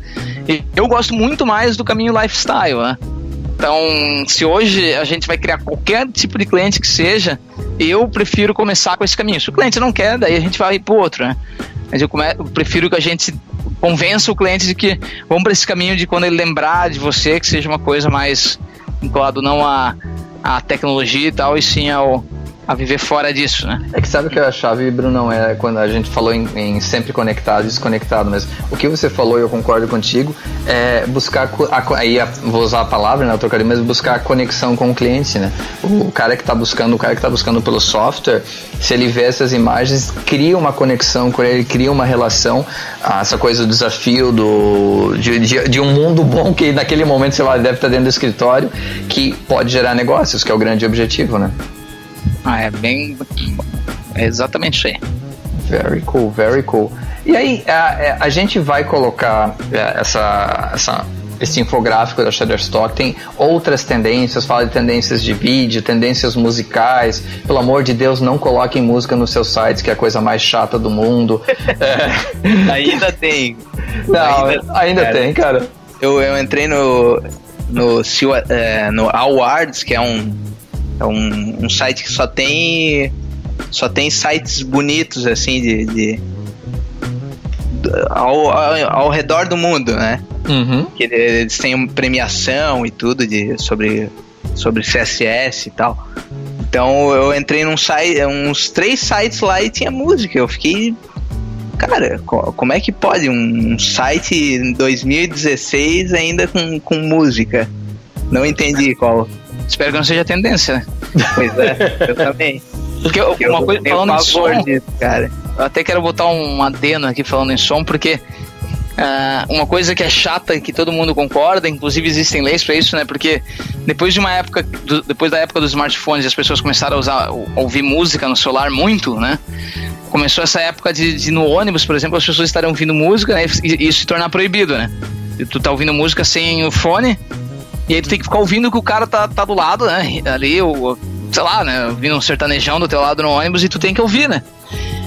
Eu gosto muito mais do caminho lifestyle, né? Então, se hoje a gente vai criar qualquer tipo de cliente que seja, eu prefiro começar com esse caminho. Se o cliente não quer, daí a gente vai para outro, né? Mas eu, come... eu prefiro que a gente convença o cliente de que vamos para esse caminho de quando ele lembrar de você, que seja uma coisa mais vinculado não à, à tecnologia e tal, e sim ao, a viver fora disso, né? É que sabe que a chave, Bruno, é quando a gente falou em, em, sempre conectado e desconectado, mas o que você falou, eu concordo contigo, é buscar, a, aí vou usar a palavra, né, trocadilho, mas buscar a conexão com o cliente, né? O, o cara que está buscando, o cara que está buscando pelo software, se ele vê essas imagens, cria uma conexão com ele, cria uma relação, ah, essa coisa do desafio do, de, de, de, um mundo bom que naquele momento, sei lá, deve estar dentro do escritório, que pode gerar negócios, que é o grande objetivo, né? Ah, é bem. É exatamente isso aí. Very cool, very cool. E aí, a, a gente vai colocar é, essa, essa, esse infográfico da Shutterstock. Tem outras tendências, fala de tendências de vídeo, tendências musicais. Pelo amor de Deus, não coloquem música nos seus sites, que é a coisa mais chata do mundo. é. Ainda tem. Não, ainda, ainda cara, tem, cara. Eu, eu entrei no, no, é, no Awards, que é um é um, um site que só tem só tem sites bonitos assim de, de ao, ao, ao, redor do mundo, né? Uhum. Que eles têm premiação e tudo de sobre sobre CSS e tal. Então eu entrei num site, uns três sites lá e tinha música. Eu fiquei cara, como é que pode um site em 2016 ainda com, com música? Não entendi qual Espero que não seja tendência, né? Pois é, eu também. Porque eu, uma coisa falando em som, disso, cara. Eu até quero botar um adeno aqui falando em som, porque uh, uma coisa que é chata que todo mundo concorda, inclusive existem leis para isso, né? Porque depois de uma época, do, depois da época dos smartphones, as pessoas começaram a usar, ouvir música no celular muito, né? Começou essa época de, de no ônibus, por exemplo, as pessoas estarem ouvindo música, né? E isso se tornar proibido, né? E tu tá ouvindo música sem o fone, e aí tu tem que ficar ouvindo que o cara tá, tá do lado, né? Ali, o, sei lá, né? Ouvindo um sertanejão do teu lado no ônibus e tu tem que ouvir, né?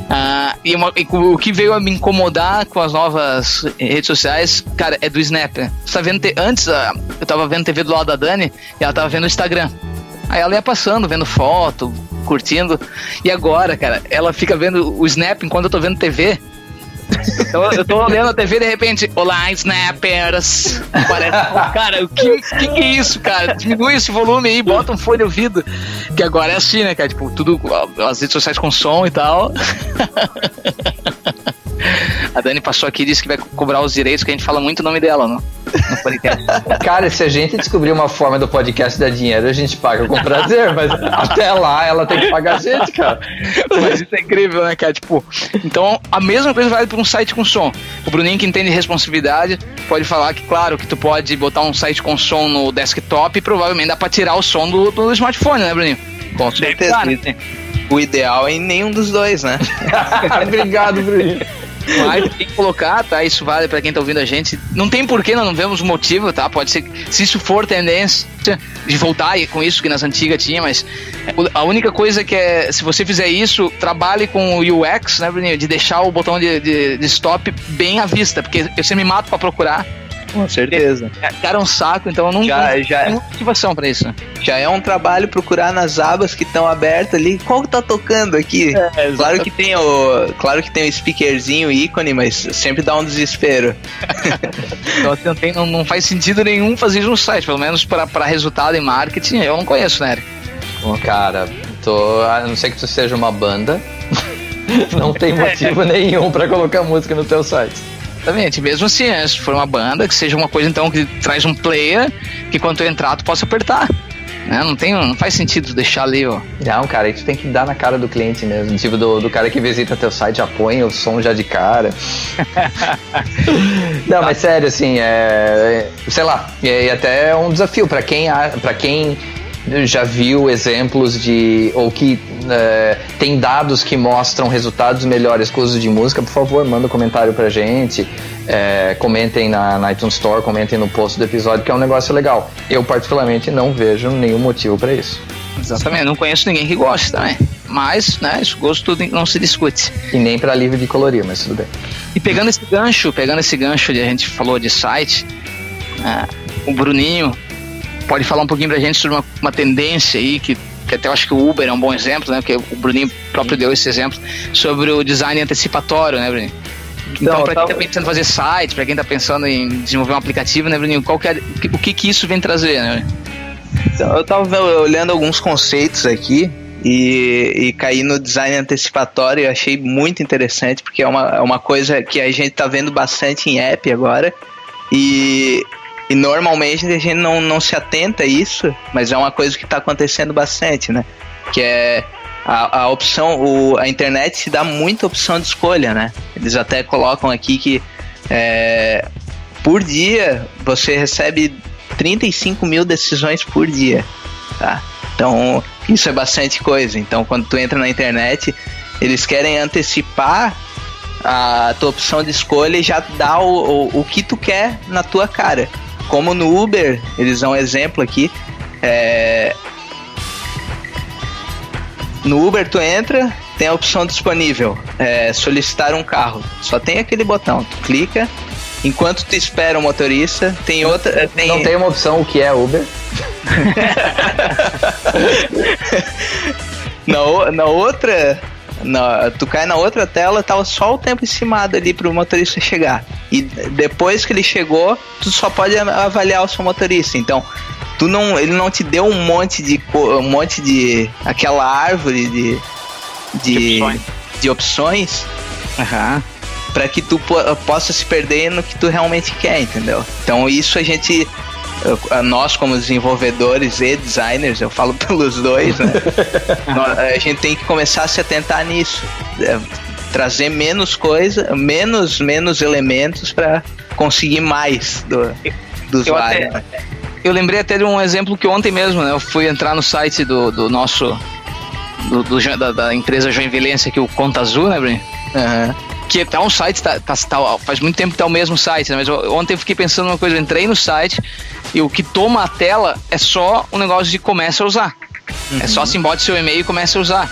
Ah, e, uma, e, o que veio a me incomodar com as novas redes sociais, cara, é do Snap. Né? Você tá vendo te, antes, ah, eu tava vendo TV do lado da Dani e ela tava vendo o Instagram. Aí ela ia passando, vendo foto, curtindo. E agora, cara, ela fica vendo o Snap enquanto eu tô vendo TV. Então, eu tô olhando a TV de repente, olá, snappers. Parece, cara, o que, que, que é isso, cara? Diminui esse volume aí, bota um fone de ouvido. Que agora é assim, né, cara? Tipo, tudo, as redes sociais com som e tal. A Dani passou aqui e disse que vai cobrar os direitos, que a gente fala muito o nome dela no, no podcast. Cara, se a gente descobrir uma forma do podcast dar dinheiro, a gente paga com prazer, mas até lá ela tem que pagar a gente, cara. Mas isso é incrível, né, cara? Tipo, então a mesma coisa vale para um site com som. O Bruninho que entende responsabilidade pode falar que, claro, que tu pode botar um site com som no desktop e provavelmente dá para tirar o som do, do smartphone, né, Bruninho? Com certeza. O ideal é em nenhum dos dois, né? Obrigado, Bruninho. Mas tem que colocar, tá? Isso vale para quem tá ouvindo a gente. Não tem porquê, nós não vemos motivo, tá? Pode ser, se isso for tendência de voltar com isso que nas antigas tinha, mas a única coisa que é, se você fizer isso, trabalhe com o UX, né, Bruninho? De deixar o botão de, de, de stop bem à vista, porque eu sempre me mato para procurar com certeza. É, cara, é um saco, então eu não já, já tenho motivação pra isso. Já é um trabalho procurar nas abas que estão abertas ali. Qual que tá tocando aqui? É, claro que tem o. Claro que tem o speakerzinho ícone, mas sempre dá um desespero. então assim, não, tem, não, não, faz sentido nenhum fazer isso no site, pelo menos para resultado em marketing, eu não conheço, né, Eric? Bom, cara, tô. A não ser que tu seja uma banda. não tem motivo nenhum para colocar música no teu site. Exatamente. Mesmo assim, né, se for uma banda, que seja uma coisa então que traz um player que quando tu entrar tu possa apertar. Né? Não, tem, não faz sentido deixar ali, ó. Não, cara, aí tu tem que dar na cara do cliente mesmo. Tipo, do, do cara que visita teu site, já põe o som já de cara. não, mas sério, assim, é. Sei lá, e, até é um desafio para quem, para quem já viu exemplos de. ou que é, tem dados que mostram resultados melhores com o uso de música, por favor, manda um comentário pra gente. É, comentem na, na, iTunes Store, comentem no post do episódio, que é um negócio legal. Eu, particularmente, não vejo nenhum motivo para isso. Exatamente, não conheço ninguém que goste também. Mas, né, esse gosto não se discute. E nem para livre de colorir, mas tudo bem. E pegando esse gancho, pegando esse gancho de a gente falou de site, é, o Bruninho pode falar um pouquinho pra gente sobre uma, uma tendência aí que que até eu acho que o Uber é um bom exemplo, né? Porque o Bruninho próprio deu esse exemplo sobre o design antecipatório, né, Bruninho? Então, para quem está pensando em fazer site, para quem está pensando em desenvolver um aplicativo, né, Bruninho? Qual que é, o que, que isso vem trazer, né? Então, eu estava olhando alguns conceitos aqui e, e caí no design antecipatório. Eu achei muito interessante, porque é uma, é uma coisa que a gente tá vendo bastante em app agora. E, e normalmente a gente não, não se atenta a isso, mas é uma coisa que está acontecendo bastante, né? Que é a, a opção, o, a internet te dá muita opção de escolha, né? Eles até colocam aqui que é, por dia você recebe 35 mil decisões por dia, tá? Então isso é bastante coisa. Então quando tu entra na internet, eles querem antecipar a tua opção de escolha e já dá o, o, o que tu quer na tua cara. Como no Uber, eles dão um exemplo aqui. É, no Uber tu entra, tem a opção disponível, é, solicitar um carro. Só tem aquele botão, tu clica. Enquanto tu espera o motorista, tem outra. Tem... Não tem uma opção o que é Uber? na, na outra. Na, tu cai na outra tela, tava tá só o tempo estimado ali pro motorista chegar. E depois que ele chegou, tu só pode avaliar o seu motorista. Então, tu não, ele não te deu um monte de um monte de aquela árvore de de, de opções, de opções uhum, para que tu po possa se perder no que tu realmente quer, entendeu? Então isso a gente nós como desenvolvedores e designers, eu falo pelos dois, né? a gente tem que começar a se atentar nisso, é, trazer menos coisa, menos menos elementos para conseguir mais do, do usuário. Até, eu lembrei até de um exemplo que ontem mesmo, né? Eu fui entrar no site do, do nosso. Do, do da, da, empresa Joinvilense aqui, o Conta Azul, né, Bruno? Uhum. Que tá um site, tá, tá, tá, faz muito tempo que tá o mesmo site, né? Mas eu, ontem eu fiquei pensando uma coisa, eu entrei no site e o que toma a tela é só um negócio de começa a usar. Uhum. É só assim, bote seu e-mail e comece a usar.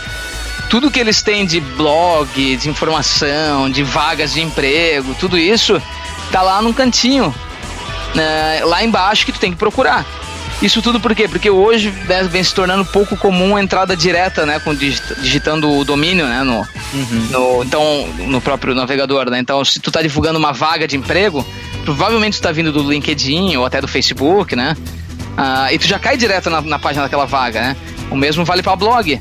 Tudo que eles têm de blog, de informação, de vagas de emprego, tudo isso tá lá num cantinho né, lá embaixo que tu tem que procurar. Isso tudo por quê? Porque hoje né, vem se tornando pouco comum a entrada direta, né? Com digitando o domínio, né? No, uhum. no, então, no próprio navegador, né? Então, se tu tá divulgando uma vaga de emprego, provavelmente tu tá vindo do LinkedIn ou até do Facebook, né? Ah, e tu já cai direto na, na página daquela vaga, né? O mesmo vale para blog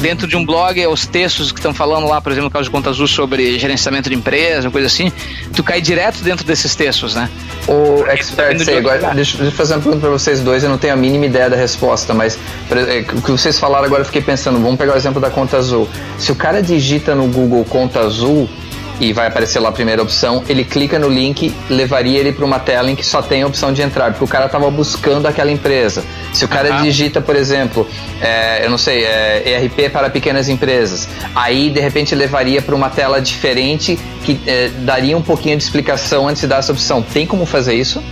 dentro de um blog, os textos que estão falando lá, por exemplo, no caso de Conta Azul, sobre gerenciamento de empresa, coisa assim, tu cai direto dentro desses textos, né? O expert sei, agora, deixa, deixa eu fazer uma pergunta para vocês dois, eu não tenho a mínima ideia da resposta, mas é, o que vocês falaram agora eu fiquei pensando, vamos pegar o exemplo da Conta Azul. Se o cara digita no Google Conta Azul, e vai aparecer lá a primeira opção, ele clica no link, levaria ele para uma tela em que só tem a opção de entrar, porque o cara estava buscando aquela empresa. Se o cara uhum. digita, por exemplo, é, eu não sei, é, ERP para pequenas empresas, aí de repente levaria para uma tela diferente que é, daria um pouquinho de explicação antes de dar essa opção. Tem como fazer isso?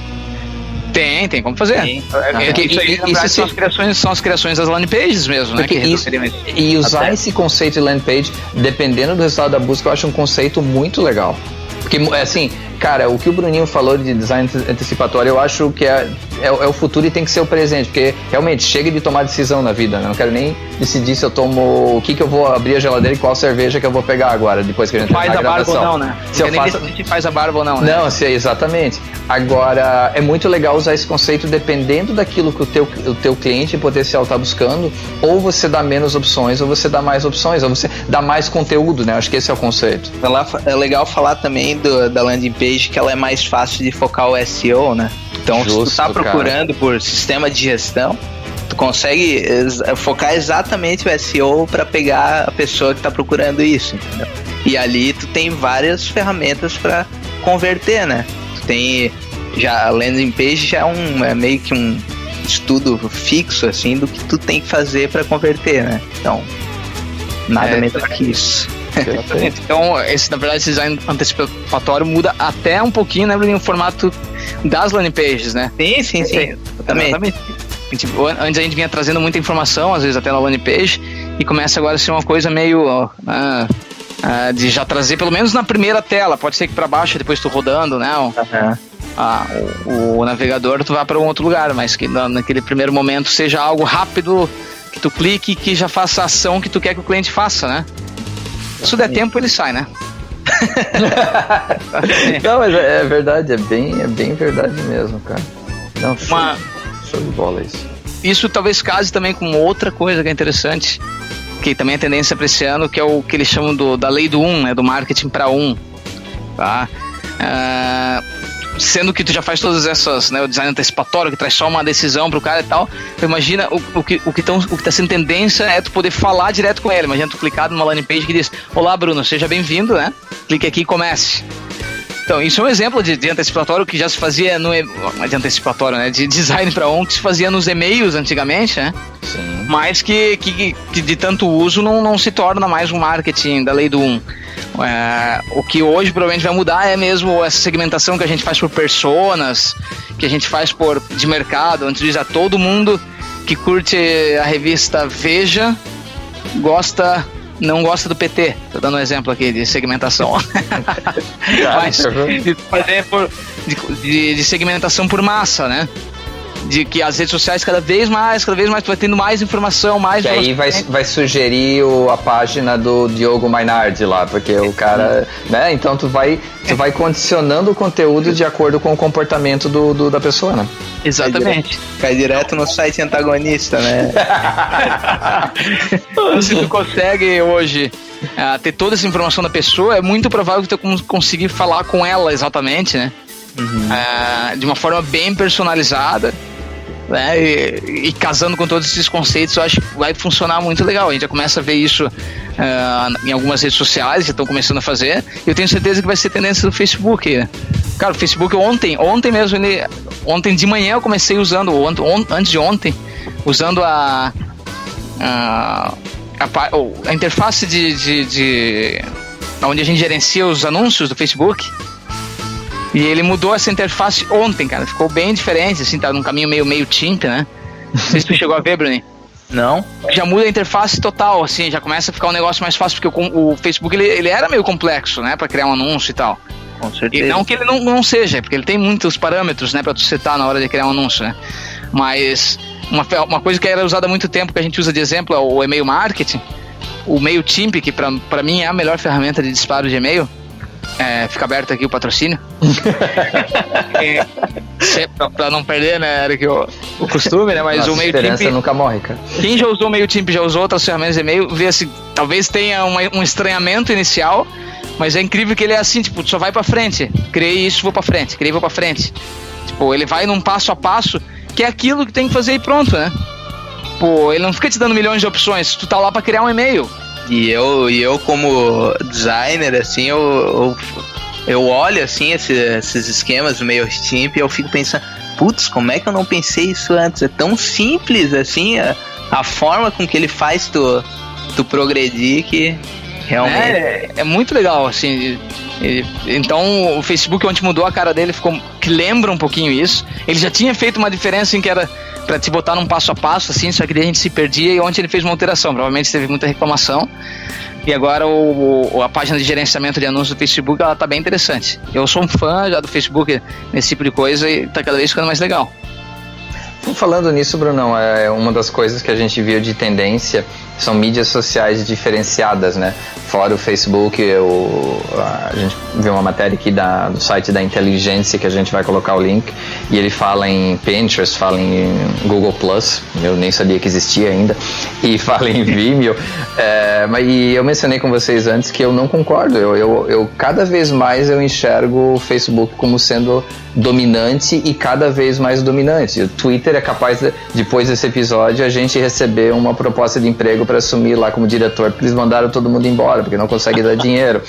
Tem, tem como fazer. Tem. É, é, isso, aí, isso são, as criações, são as criações das landing pages mesmo, né? Isso, e usar Até. esse conceito de landing page, dependendo do resultado da busca, eu acho um conceito muito legal. Porque, assim, cara, o que o Bruninho falou de design antecipatório, eu acho que é, é, é, o futuro e tem que ser o presente, porque realmente chega de tomar decisão na vida, né? Não quero nem decidir se eu tomo o que, que eu vou abrir a geladeira e qual cerveja que eu vou pegar agora, depois que a gente faz a barba ou não, né? Se eu faço... faz a barba ou não, né? Não, se, exatamente. Agora, é muito legal usar esse conceito dependendo daquilo que o teu, o teu cliente potencial está buscando, ou você dá menos opções, ou você dá mais opções, ou você dá mais conteúdo, né? Acho que esse é o conceito. É legal falar também do, da landing page que ela é mais fácil de focar o SEO, né? Então, Justo, se tu tá procurando cara. por sistema de gestão, tu consegue focar exatamente o SEO para pegar a pessoa que está procurando isso, entendeu? E ali tu tem várias ferramentas para converter, né? Tu tem já a landing page já é um é meio que um estudo fixo assim do que tu tem que fazer para converter, né? Então, nada é, melhor que isso. então, esse, na verdade, esse design antecipatório muda até um pouquinho, né, no formato das landing pages, né? Sim, sim, sim. Exatamente. Tipo, antes a gente vinha trazendo muita informação, às vezes até na landing page, e começa agora a ser uma coisa meio. Uh, uh, de já trazer, pelo menos na primeira tela, pode ser que para baixo, depois tu rodando, né? Uhum. o, o, navegador tu vá para um outro lugar, mas que naquele primeiro momento seja algo rápido, que tu clique que já faça a ação que tu quer que o cliente faça, né? Se der tempo, ele sai, né? Não, mas é, é, verdade, é bem, é bem verdade mesmo, cara. Não, show, Uma... show de bola isso. Isso talvez case também com outra coisa que é interessante, que também é tendência para esse ano, que é o que eles chamam do, da lei do um, né, do marketing para um, tá? Uh, sendo que tu já faz todas essas, né, o design antecipatório que traz só uma decisão pro cara e tal. Imagina o, o que o que, tão, o que tá sendo tendência é tu poder falar direto com ele. Imagina tu clicar numa landing page que diz: "Olá, Bruno, seja bem-vindo", né? Clique aqui e comece. Então, isso é um exemplo de, de antecipatório que já se fazia no. De antecipatório, né? De design para on que se fazia nos e-mails antigamente, né? Sim. Mas que, que, que, de tanto uso não, não se torna mais um marketing da lei do 1. É, o que hoje provavelmente vai mudar é mesmo essa segmentação que a gente faz por personas, que a gente faz por de mercado, onde diz a todo mundo que curte a revista Veja gosta não gosta do PT. Tô dando um exemplo aqui de segmentação. Mas de fazer por, de, de, segmentação por massa, né? De que as redes sociais cada vez mais, cada vez mais, tu vai tendo mais informação, mais. Que aí vai, vai sugerir o, a página do Diogo Mainardi lá, porque o cara. né? Então tu vai, tu vai condicionando o conteúdo de acordo com o comportamento do, do da pessoa, né? Exatamente. Cai direto, no site antagonista, né? Se tu consegue hoje uh, ter toda essa informação da pessoa, é muito provável que tu conseguir falar com ela exatamente, né? Uhum. Uh, de uma forma bem personalizada. Né? E, e, casando com todos esses conceitos, eu acho que vai funcionar muito legal. A gente já começa a ver isso uh, em algumas redes sociais, já estão começando a fazer. E eu tenho certeza que vai ser tendência do Facebook. Né? Cara, o Facebook ontem, ontem mesmo, ele, ontem de manhã eu comecei usando, on, on, antes de ontem, usando a, a, a, a interface de, de, de, onde a gente gerencia os anúncios do Facebook. E ele mudou essa interface ontem, cara. Ficou bem diferente, assim, tá num caminho meio meio timp, né? Não sei se tu chegou a ver, Bruni. Não. Já muda a interface total, assim, já começa a ficar um negócio mais fácil, porque o, o Facebook ele, ele era meio complexo, né, para criar um anúncio e tal. Com certeza. E não que ele não, não seja, porque ele tem muitos parâmetros, né, para tu setar na hora de criar um anúncio, né? Mas uma, uma coisa que era usada há muito tempo, que a gente usa de exemplo, é o e-mail marketing. O MailChimp, que para mim é a melhor ferramenta de disparo de e-mail. É, fica aberto aqui o patrocínio. é, pra, pra, não perder, né, era que o, o costume, né? Mas Nossa, o MailChimp. nunca morre, cara. Quem já usou o MailChimp, já usou outras ferramentas de e-mail, vê se talvez tenha uma, um estranhamento inicial, mas é incrível que ele é assim, tipo, só vai pra frente. Criei isso, vou pra frente. Criei, vou pra frente. Tipo, ele vai num passo a passo, que é aquilo que tem que fazer e pronto, né? Pô, ele não fica te dando milhões de opções. Tu tá lá pra criar um e-mail. E eu, e eu como designer, assim, eu, eu, eu olho, assim, esse, esses esquemas meio Steam e eu fico pensando, putz, como é que eu não pensei isso antes? É tão simples, assim, a, a forma com que ele faz tu, tu progredir que realmente... É, é muito legal, assim... então o Facebook onde mudou a cara dele ficou que lembra um pouquinho isso. Ele já tinha feito uma diferença em que era para te botar num passo a passo, assim, só que daí a gente se perdia e ontem ele fez uma alteração. Provavelmente teve muita reclamação. E agora o, o, a página de gerenciamento de anúncios do Facebook ela tá bem interessante. Eu sou um fã já do Facebook nesse tipo de coisa e tá cada vez ficando mais legal. Falando nisso, Brunão, é uma das coisas que a gente viu de tendência são mídias sociais diferenciadas, né? Fora o Facebook, eu, a gente viu uma matéria aqui da, do site da Inteligência que a gente vai colocar o link e ele fala em Pinterest, fala em Google Plus, eu nem sabia que existia ainda, e fala em Vimeo. é, mas e eu mencionei com vocês antes que eu não concordo. Eu, eu, eu cada vez mais eu enxergo o Facebook como sendo dominante e cada vez mais dominante. O Twitter é capaz de, depois desse episódio a gente receber uma proposta de emprego para assumir lá como diretor, porque eles mandaram todo mundo embora, porque não consegue dar dinheiro.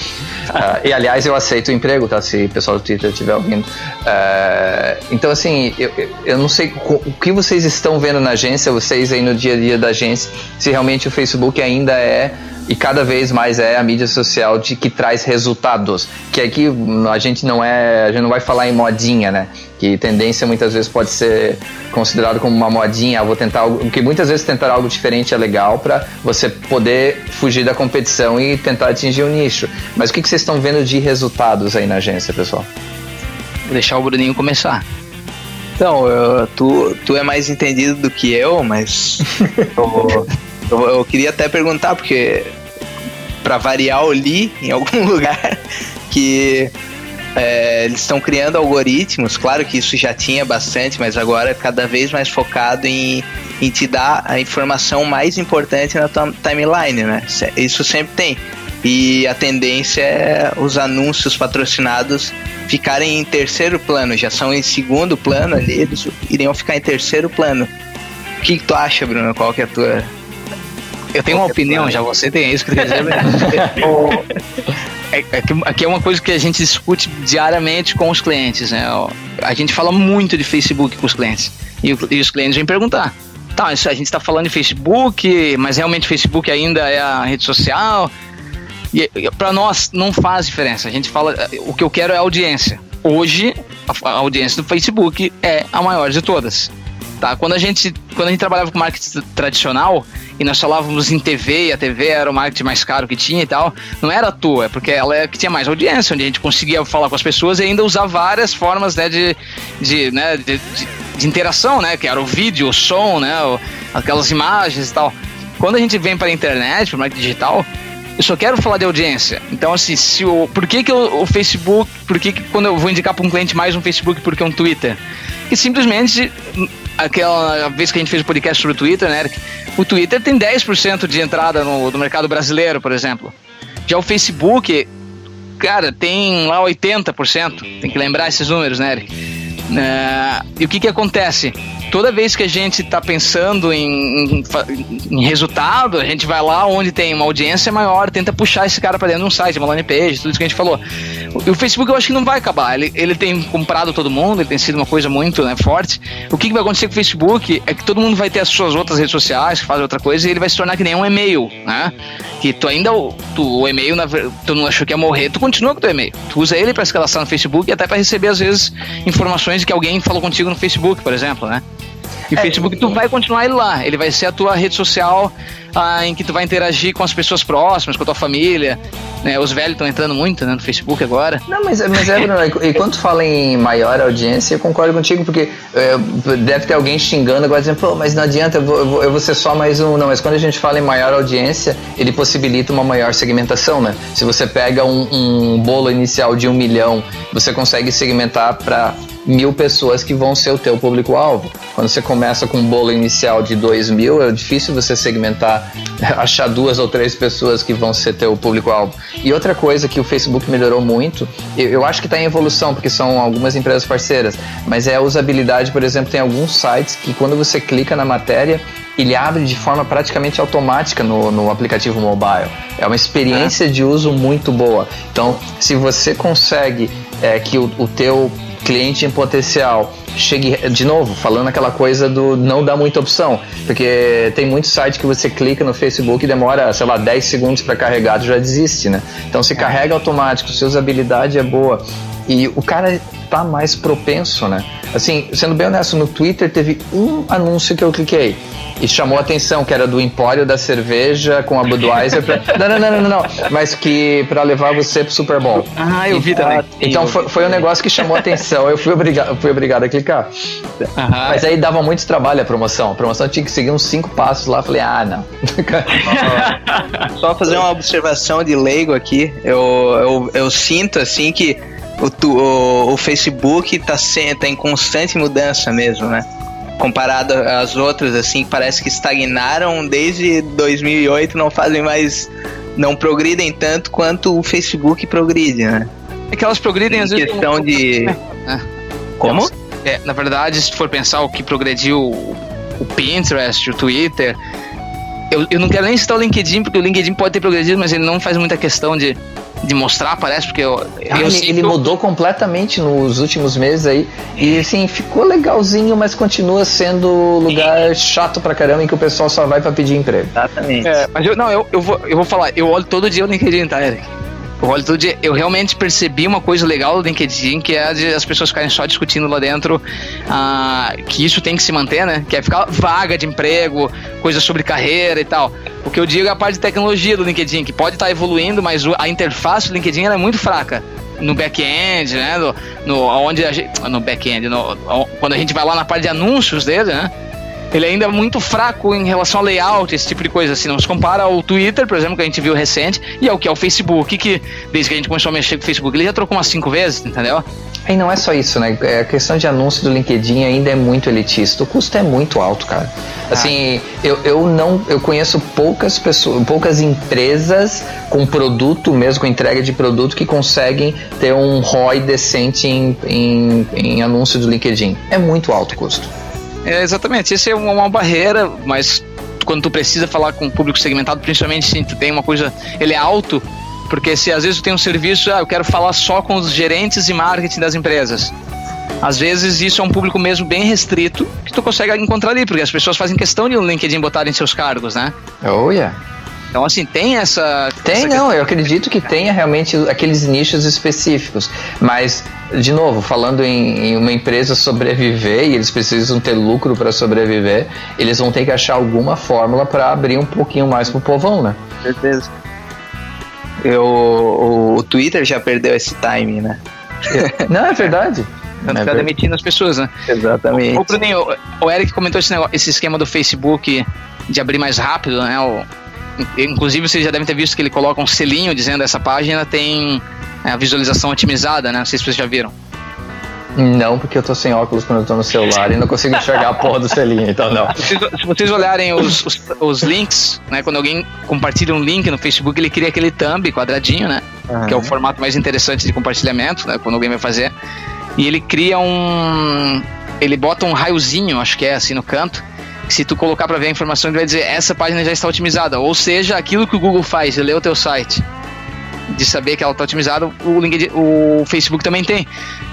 Uh, e aliás, eu aceito o emprego, tá? Se o pessoal do Twitter estiver ouvindo. Uh, então, assim, eu, eu não sei o que vocês estão vendo na agência, vocês aí no dia a dia da agência, se realmente o Facebook ainda é e cada vez mais é a mídia social de que traz resultados. Que aqui a gente não é, a gente não vai falar em modinha, né? Que tendência muitas vezes pode ser considerado como uma modinha, ah, vou tentar algo, que muitas vezes tentar algo diferente é legal para você poder fugir da competição e tentar atingir o um nicho. Mas o que, que vocês estão vendo de resultados aí na agência, pessoal? Vou deixar o Bruninho começar. Então, eu, tu, tu é mais entendido do que eu, mas eu, eu, eu queria até perguntar, porque para variar, eu li em algum lugar que é, eles estão criando algoritmos, claro que isso já tinha bastante, mas agora cada vez mais focado em, em te dar a informação mais importante na tua timeline, né? Isso sempre tem. E a tendência é os anúncios patrocinados ficarem em terceiro plano, já são em segundo plano ali, eles iriam ficar em terceiro plano. O que, que tu acha, Bruno? Qual que é a tua. Eu tenho uma opinião, já você tem isso que quer dizer. É, é, aqui é uma coisa que a gente discute diariamente com os clientes, né? A gente fala muito de Facebook com os clientes. E, e os clientes vêm perguntar. Tá, a gente está falando de Facebook, mas realmente Facebook ainda é a rede social? E para nós não faz diferença. A gente fala, o que eu quero é audiência. Hoje, a, a audiência do Facebook é a maior de todas. Tá? Quando, a gente, quando a gente trabalhava com marketing tradicional e nós falávamos em TV, e a TV era o marketing mais caro que tinha e tal, não era à toa, é porque ela é que tinha mais audiência, onde a gente conseguia falar com as pessoas e ainda usar várias formas né, de, de, né, de, de, de interação, né? Que era o vídeo, o som, né? aquelas imagens e tal. Quando a gente vem para a internet, para o marketing digital, eu só quero falar de audiência. Então, assim, se o, por que, que o, o Facebook, por que, que quando eu vou indicar para um cliente mais um Facebook porque é um Twitter? Que simplesmente aquela vez que a gente fez o podcast sobre o Twitter, né, Eric? O Twitter tem 10% de entrada no, no mercado brasileiro, por exemplo. Já o Facebook, cara, tem lá 80%. Tem que lembrar esses números, né, Eric? Uh, e o que que acontece? toda vez que a gente está pensando em, em, em, resultado, a gente vai lá onde tem uma audiência maior, tenta puxar esse cara para dentro de um site, uma landing page, tudo isso que a gente falou. O, o, Facebook eu acho que não vai acabar. Ele, ele tem comprado todo mundo, ele tem sido uma coisa muito né, forte. O que, que vai acontecer com o Facebook é que todo mundo vai ter as suas outras redes sociais, que fazem outra coisa, e ele vai se tornar que nem um e-mail, né? Que tu ainda, tu, o e-mail, na, tu não achou que ia morrer, tu continua com o teu e-mail. Tu usa ele para escalação no Facebook e até para receber, às vezes, informações de que alguém falou contigo no Facebook, por exemplo, né? E o é, Facebook tu vai continuar ele lá. Ele vai ser a tua rede social ah, em que tu vai interagir com as pessoas próximas, com a tua família. Né? Os velhos estão entrando muito né, no Facebook agora. Não, mas, mas é, Bruno, e quando tu fala em maior audiência, eu concordo contigo, porque é, deve ter alguém xingando agora dizendo, pô, mas não adianta, eu vou, eu, vou, eu vou ser só mais um. Não, mas quando a gente fala em maior audiência, ele possibilita uma maior segmentação, né? Se você pega um, um bolo inicial de um milhão, você consegue segmentar para mil pessoas que vão ser o teu público-alvo. Quando você começa com um bolo inicial de dois mil, é difícil você segmentar, achar duas ou três pessoas que vão ser teu público-alvo. E outra coisa que o Facebook melhorou muito, eu, eu acho que está em evolução, porque são algumas empresas parceiras, mas é a usabilidade, por exemplo, tem alguns sites que quando você clica na matéria, ele abre de forma praticamente automática no, no aplicativo mobile. É uma experiência de uso muito boa. Então, se você consegue é, que o, o teu cliente em potencial. Chegue de novo falando aquela coisa do não dar muita opção, porque tem muitos sites que você clica no Facebook e demora, sei lá, 10 segundos para carregar, tu já desiste, né? Então se carrega automático, se usabilidade é boa e o cara tá mais propenso, né? Assim, sendo bem honesto, no Twitter teve um anúncio que eu cliquei e chamou a atenção, que era do Empório da Cerveja com a Budweiser. Pra... não, não, não, não, não, mas que para levar você pro Super Bowl. Ah, eu vi também. Então foi, foi um negócio que chamou a atenção, eu fui obrigado, fui obrigado a clicar. Mas aí dava muito trabalho a promoção. A promoção tinha que seguir uns cinco passos lá, falei, ah, não. Só fazer uma observação de leigo aqui, eu, eu, eu sinto assim que o, o, o Facebook tá, sem, tá em constante mudança mesmo, né? comparado às outras, assim, parece que estagnaram desde 2008, não fazem mais. não progridem tanto quanto o Facebook progride, né? É que elas progridem às vezes. questão de. É. Como? É, na verdade, se for pensar o que progrediu o Pinterest, o Twitter. Eu, eu não quero nem citar o LinkedIn, porque o LinkedIn pode ter progredido, mas ele não faz muita questão de de mostrar, parece, porque eu, ah, eu ele, ele mudou completamente nos últimos meses aí. E assim, ficou legalzinho, mas continua sendo lugar chato pra caramba em que o pessoal só vai pra pedir emprego. Exatamente. É, mas eu, não, eu, eu, vou, eu vou falar, eu olho todo dia o LinkedIn, tá, Eric? Todo dia. Eu realmente percebi uma coisa legal do LinkedIn, que é as pessoas ficarem só discutindo lá dentro ah, que isso tem que se manter, né? Que é ficar vaga de emprego, coisas sobre carreira e tal. O que eu digo é a parte de tecnologia do LinkedIn, que pode estar evoluindo, mas a interface do LinkedIn é muito fraca no back-end, né? No, no, onde gente, no back-end, quando a gente vai lá na parte de anúncios dele, né? Ele ainda é muito fraco em relação ao layout, esse tipo de coisa. Assim, não se compara ao Twitter, por exemplo, que a gente viu recente, e ao que é o Facebook, que desde que a gente começou a mexer com o Facebook, ele já trocou umas cinco vezes, entendeu? E não é só isso, né? É, a questão de anúncio do LinkedIn ainda é muito elitista. O custo é muito alto, cara. Assim, ah. eu, eu não. Eu conheço poucas pessoas, poucas empresas com produto, mesmo com entrega de produto, que conseguem ter um ROI decente em, em, em anúncio do LinkedIn. É muito alto o custo. É, exatamente, isso é uma, uma barreira, mas quando tu precisa falar com o público segmentado, principalmente se tu tem uma coisa, ele é alto, porque se às vezes tu tem um serviço, ah, eu quero falar só com os gerentes e marketing das empresas. Às vezes isso é um público mesmo bem restrito que tu consegue encontrar ali, porque as pessoas fazem questão de no LinkedIn botarem seus cargos, né? Oh, yeah. Então, assim, tem essa. Tem, essa não, eu acredito que tenha realmente aqueles nichos específicos. Mas, de novo, falando em, em uma empresa sobreviver e eles precisam ter lucro para sobreviver, eles vão ter que achar alguma fórmula para abrir um pouquinho mais pro povão, né? Certeza. Eu, o, o Twitter já perdeu esse timing, né? não, é verdade. Tanto é tá demitindo as pessoas, né? Exatamente. O, o, Bruninho, o Eric comentou esse, negócio, esse esquema do Facebook de abrir mais rápido, né? O, Inclusive, vocês já devem ter visto que ele coloca um selinho dizendo essa página tem é, a visualização otimizada, né? Não sei se vocês já viram. Não, porque eu tô sem óculos quando eu tô no celular e não consigo enxergar a porra do selinho, então não. Se, se vocês olharem os, os, os, links, né? Quando alguém compartilha um link no Facebook, ele cria aquele thumb quadradinho, né? Uhum. Que é o formato mais interessante de compartilhamento, né? Quando alguém vai fazer. E ele cria um. Ele bota um raiozinho, acho que é assim no canto, se tu colocar para ver a informação, ele vai dizer essa página já está otimizada. Ou seja, aquilo que o Google faz, ele lê o teu site, de saber que ela está otimizada, o, LinkedIn, o Facebook também tem.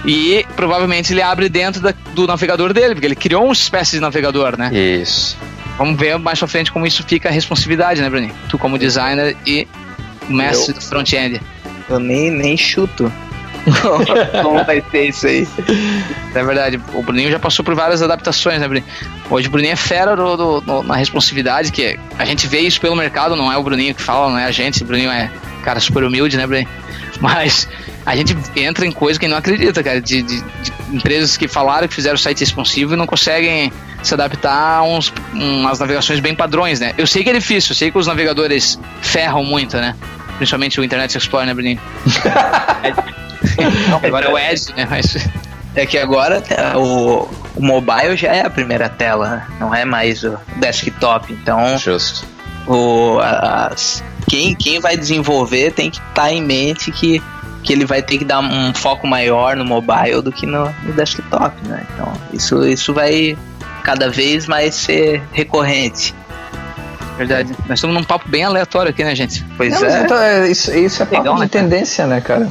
E provavelmente ele abre dentro da, do navegador dele, porque ele criou uma espécie de navegador, né? Isso. Vamos ver mais pra frente como isso fica a responsividade, né, Bruninho? Tu como designer e mestre do front-end. Eu nem, nem chuto como vai ser isso aí. É verdade, o Bruninho já passou por várias adaptações, né, Bruninho? Hoje o Bruninho é fera do, do, do, na responsividade, que a gente vê isso pelo mercado, não é o Bruninho que fala, não é a gente. O Bruninho é cara super humilde, né, Bruninho? Mas a gente entra em coisa que não acredita, cara, de, de, de empresas que falaram que fizeram site responsivo e não conseguem se adaptar a uns, umas navegações bem padrões, né? Eu sei que é difícil, eu sei que os navegadores ferram muito, né? Principalmente o Internet Explorer, né, Bruninho? agora é o Edge, né? Mas... É que agora é, o, o mobile já é a primeira tela, não é mais o desktop. Então, Justo. O, as, quem, quem vai desenvolver tem que estar tá em mente que, que ele vai ter que dar um foco maior no mobile do que no, no desktop, né? Então, isso, isso vai cada vez mais ser recorrente. Verdade. Nós estamos num papo bem aleatório aqui, né, gente? Pois não, é. Então, é. Isso, isso é papo Legal, de né, tendência, né, cara?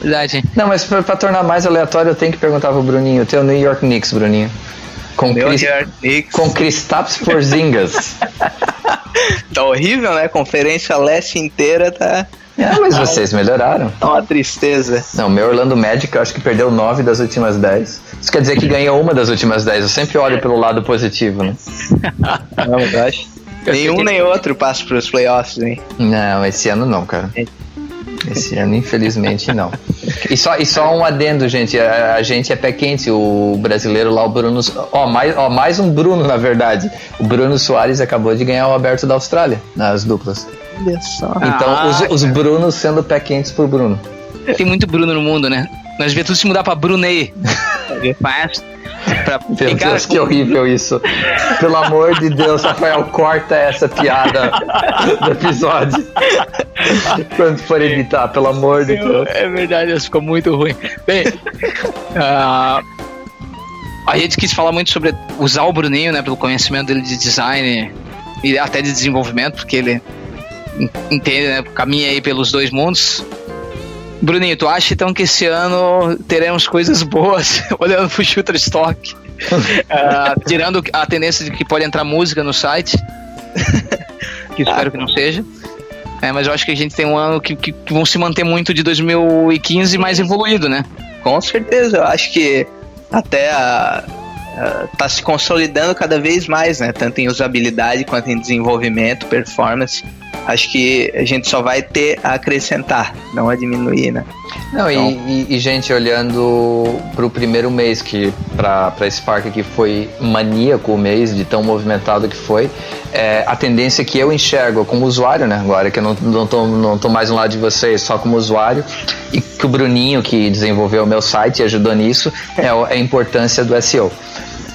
Verdade. Não, mas pra, pra, tornar mais aleatório, eu tenho que perguntar pro Bruninho. O teu New York Knicks, Bruninho. Com New Chris, York Knicks. Com Kristaps Porzingis. tá horrível, né? Conferência Leste inteira tá... Ah, mas vocês melhoraram. Tá uma tristeza. Não, meu Orlando Magic eu acho que perdeu nove das últimas dez. Isso quer dizer que ganhou uma das últimas dez. Eu sempre olho pelo lado positivo, né? Não, eu acho. Nenhum nem outro passa pros playoffs, hein? Não, esse ano não, cara. Esse ano, infelizmente, não. E só, e só um adendo, gente. A, a, gente é pé quente, o brasileiro lá, o Bruno. Ó mais, ó, mais um Bruno, na verdade. O Bruno Soares acabou de ganhar o aberto da Austrália, nas duplas. Olha só. Então, ah, os, os Brunos sendo pé quentes por Bruno. Tem muito Bruno no mundo, né? Nós devia tudo se mudar pra Brunei. Mas Pra Meu Deus, que horrível isso. Pelo amor de Deus, Rafael, corta essa piada do episódio. Quando for editar, pelo amor de Deus. É verdade, isso ficou muito ruim. Bem, uh, a gente quis falar muito sobre usar o Bruninho, né, pelo conhecimento dele de design e até de desenvolvimento, porque ele entende, né, caminha aí pelos dois mundos. Bruninho, tu acha então que esse ano teremos coisas boas olhando pro Shutterstock? uh, tirando a tendência de que pode entrar música no site, que espero que não seja. É, mas eu acho que a gente tem um ano que, que, que vão se manter muito de 2015 mais evoluído, né? Com certeza, eu acho que até a, está se consolidando cada vez mais, né? Tanto em usabilidade quanto em desenvolvimento, performance. Acho que a gente só vai ter a acrescentar, não a diminuir, né? Não, então... e, e, gente, olhando para o primeiro mês, que para Spark aqui foi maníaco o mês, de tão movimentado que foi, é, a tendência que eu enxergo como usuário, né, agora, que eu não, não, tô, não tô mais no lado de vocês, só como usuário, e que o Bruninho, que desenvolveu o meu site e ajudou nisso, é, é a importância do SEO.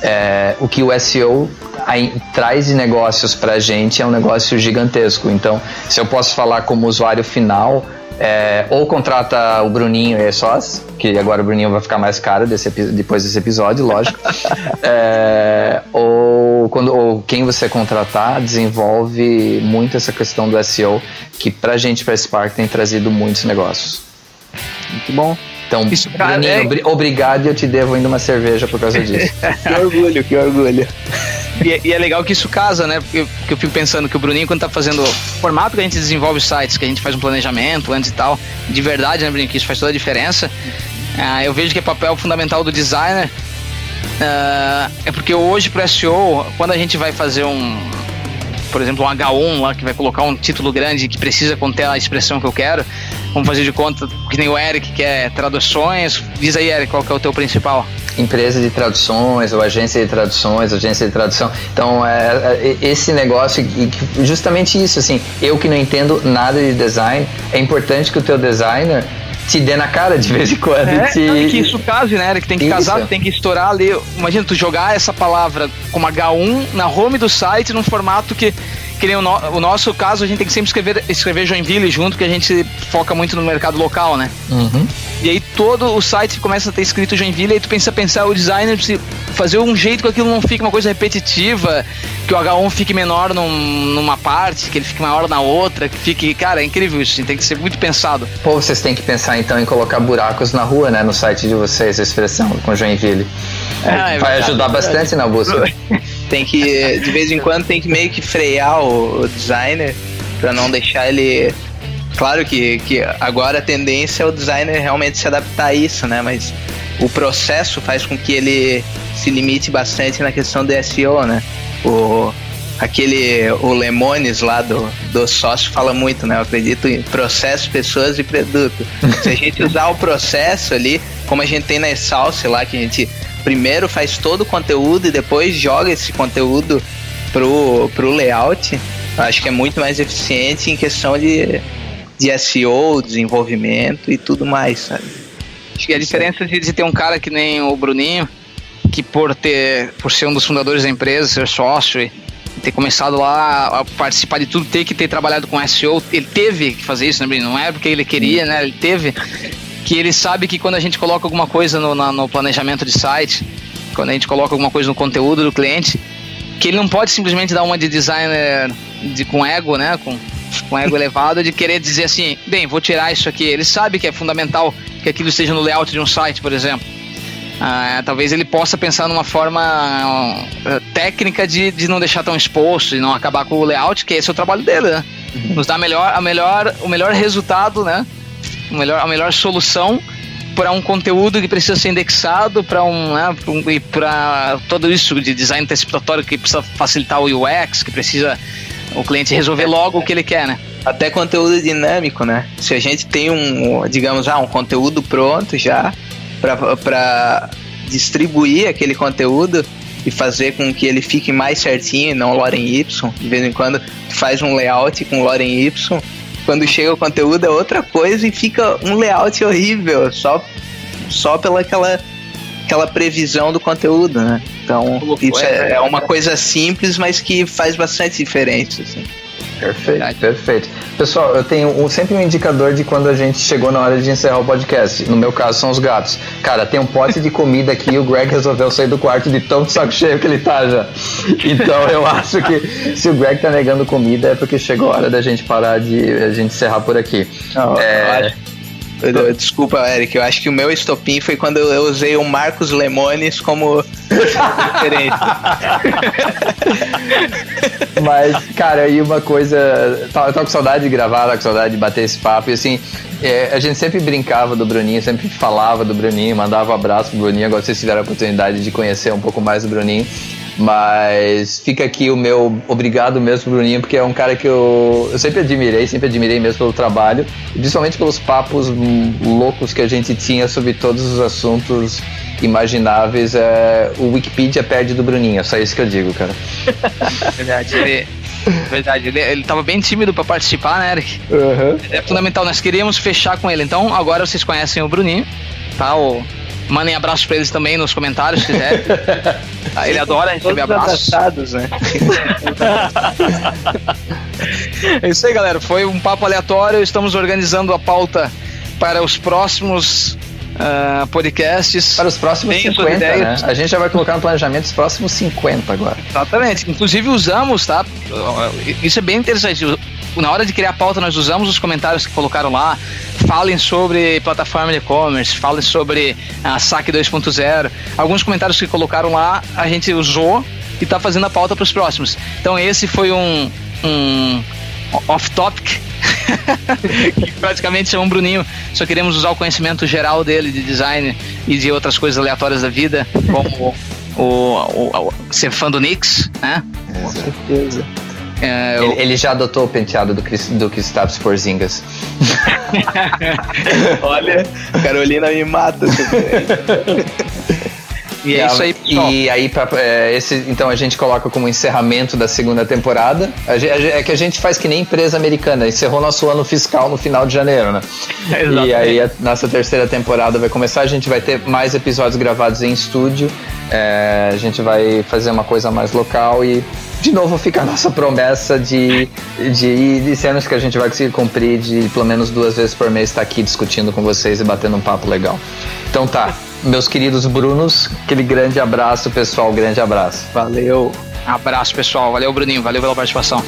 É, o que o SEO aí, traz de negócios para a gente é um negócio gigantesco. Então, se eu posso falar como usuário final, é, ou contrata o Bruninho e a sós, que agora o Bruninho vai ficar mais caro desse, depois desse episódio, lógico. é, ou, quando, ou quem você contratar desenvolve muito essa questão do SEO, que pra gente, pra Spark, tem trazido muitos negócios. Muito bom. Então, Isso, Bruninho, é... obrigado e eu te devo ainda uma cerveja por causa disso. que orgulho, que orgulho. E, é, e, é legal que isso casa, né? Porque eu, eu fico pensando que o Bruninho, quando tá fazendo o formato que a gente desenvolve sites, que a gente faz um planejamento antes e tal, de verdade, né, Bruninho, que isso faz toda a diferença. Uh, eu vejo que é papel fundamental do designer. Uh, é porque hoje pro SEO, quando a gente vai fazer um, por exemplo, um H1 lá que vai colocar um título grande que precisa conter a expressão que eu quero, vamos fazer de conta que nem o Eric, que é traduções. Diz aí, Eric, qual que é o teu principal? Empresa de traduções ou agência de traduções, agência de tradução. Então, é, é esse negócio, justamente isso, assim, eu que não entendo nada de design, é importante que o teu designer te dê na cara de vez em quando. É, te... não, que isso case, né, Eric? Tem que isso. casar, tem que estourar ali. Imagina, tu jogar essa palavra como H1 na home do site num formato que que nem o, no, o, nosso caso, a gente tem que sempre escrever, escrever Joinville junto, que a gente foca muito no mercado local, né? Uhum. E aí todo o site começa a ter escrito Joinville, e aí tu pensa pensar o designer fazer um jeito que aquilo não fique uma coisa repetitiva, que o H1 fique menor num, numa parte, que ele fique maior na outra, que fique. Cara, é incrível isso, tem que ser muito pensado. Pô, vocês têm que pensar então em colocar buracos na rua, né? No site de vocês, a expressão com Joinville. É, é vai ajudar bastante na busca. tem que, de vez em quando, tem que meio que frear o, o designer para não deixar ele. Claro que, que agora a tendência é o designer realmente se adaptar a isso, né? Mas o processo faz com que ele se limite bastante na questão do SEO, né? O, aquele, o Lemones lá do, do sócio fala muito, né? Eu acredito em processo, pessoas e produto. Se a gente usar o processo ali, como a gente tem na Salsa lá, que a gente primeiro faz todo o conteúdo e depois joga esse conteúdo pro, pro layout, acho que é muito mais eficiente em questão de, de SEO, desenvolvimento e tudo mais, sabe? Acho que a diferença de, de ter um cara que nem o Bruninho, que por ter por ser um dos fundadores da empresa, ser sócio e ter começado lá a participar de tudo, ter que ter trabalhado com SEO, ele teve que fazer isso, né? Não é porque ele queria, né? Ele teve que ele sabe que quando a gente coloca alguma coisa no, na, no planejamento de site, quando a gente coloca alguma coisa no conteúdo do cliente, que ele não pode simplesmente dar uma de designer de, com ego, né? Com, com ego elevado, de querer dizer assim, bem, vou tirar isso aqui. Ele sabe que é fundamental que aquilo esteja no layout de um site, por exemplo. Ah, talvez ele possa pensar numa forma uh, técnica de, de não deixar tão exposto, de não acabar com o layout, que esse é o trabalho dele, né? Uhum. Nos dá melhor, a melhor, o melhor resultado, né? O melhor, a melhor solução para um conteúdo que precisa ser indexado para um, né, e para todo isso de design antecipatório que precisa facilitar o UX, que precisa o cliente resolver logo o que ele quer, né? Até conteúdo dinâmico, né? Se a gente tem um, digamos, ah, um conteúdo pronto já para distribuir aquele conteúdo e fazer com que ele fique mais certinho, não Lorem Y, de vez em quando faz um layout com Lorem Y quando chega o conteúdo é outra coisa e fica um layout horrível, só, só pela aquela, aquela previsão do conteúdo, né? Então, isso é, é uma coisa simples, mas que faz bastante diferença, assim. Perfeito, perfeito. Pessoal, eu tenho um, sempre um indicador de quando a gente chegou na hora de encerrar o podcast. No meu caso, são os gatos. Cara, tem um pote de comida aqui e o Greg resolveu sair do quarto de tão saco cheio que ele tá já. Então eu acho que se o Greg tá negando comida é porque chegou a hora da gente parar de a gente encerrar por aqui. Não, é... Desculpa, Eric, eu acho que o meu estopim foi quando eu usei o Marcos Lemones como referência. Mas, cara, aí uma coisa. Eu tava com saudade de gravar, tava com saudade de bater esse papo. E assim, é, a gente sempre brincava do Bruninho, sempre falava do Bruninho, mandava um abraço pro Bruninho. Agora vocês tiveram a oportunidade de conhecer um pouco mais do Bruninho. Mas fica aqui o meu obrigado mesmo, Bruninho, porque é um cara que eu, eu sempre admirei, sempre admirei mesmo pelo trabalho, principalmente pelos papos loucos que a gente tinha sobre todos os assuntos imagináveis. É, o Wikipedia perde do Bruninho, é só isso que eu digo, cara. Verdade, ele, verdade, ele, ele tava bem tímido para participar, né, Eric? Uhum. É fundamental, nós queríamos fechar com ele, então agora vocês conhecem o Bruninho, tá? O, Mandem abraços pra eles também nos comentários, se quiser. Ele adora receber abraços. Né? é isso aí, galera. Foi um papo aleatório. Estamos organizando a pauta para os próximos uh, podcasts. Para os próximos Tem 50, né? A gente já vai colocar no planejamento os próximos 50 agora. Exatamente. Inclusive usamos, tá? Isso é bem interessante na hora de criar a pauta, nós usamos os comentários que colocaram lá. Falem sobre plataforma de e-commerce, falem sobre a SAC 2.0. Alguns comentários que colocaram lá, a gente usou e está fazendo a pauta para os próximos. Então, esse foi um, um off-topic. que praticamente chama um Bruninho. Só queremos usar o conhecimento geral dele de design e de outras coisas aleatórias da vida, como o, o, o ser fã do Nix, né? Com certeza. É, eu... ele, ele, já adotou o penteado do, Chris, do Kristaps Porzingas. Olha, Carolina me mata. E é isso aí, E aí, pra, é, esse, então a gente coloca como encerramento da segunda temporada. A, a, é que a gente faz que nem empresa americana, encerrou nosso ano fiscal no final de janeiro, né? e aí a nossa terceira temporada vai começar. A gente vai ter mais episódios gravados em estúdio. É, a gente vai fazer uma coisa mais local e de novo fica a nossa promessa de, de, de cenas que a gente vai conseguir cumprir de pelo menos duas vezes por mês estar aqui discutindo com vocês e batendo um papo legal. Então tá, meus queridos Brunos, aquele grande abraço, pessoal, grande abraço. Valeu. Abraço, pessoal. Valeu, Bruninho. Valeu pela participação.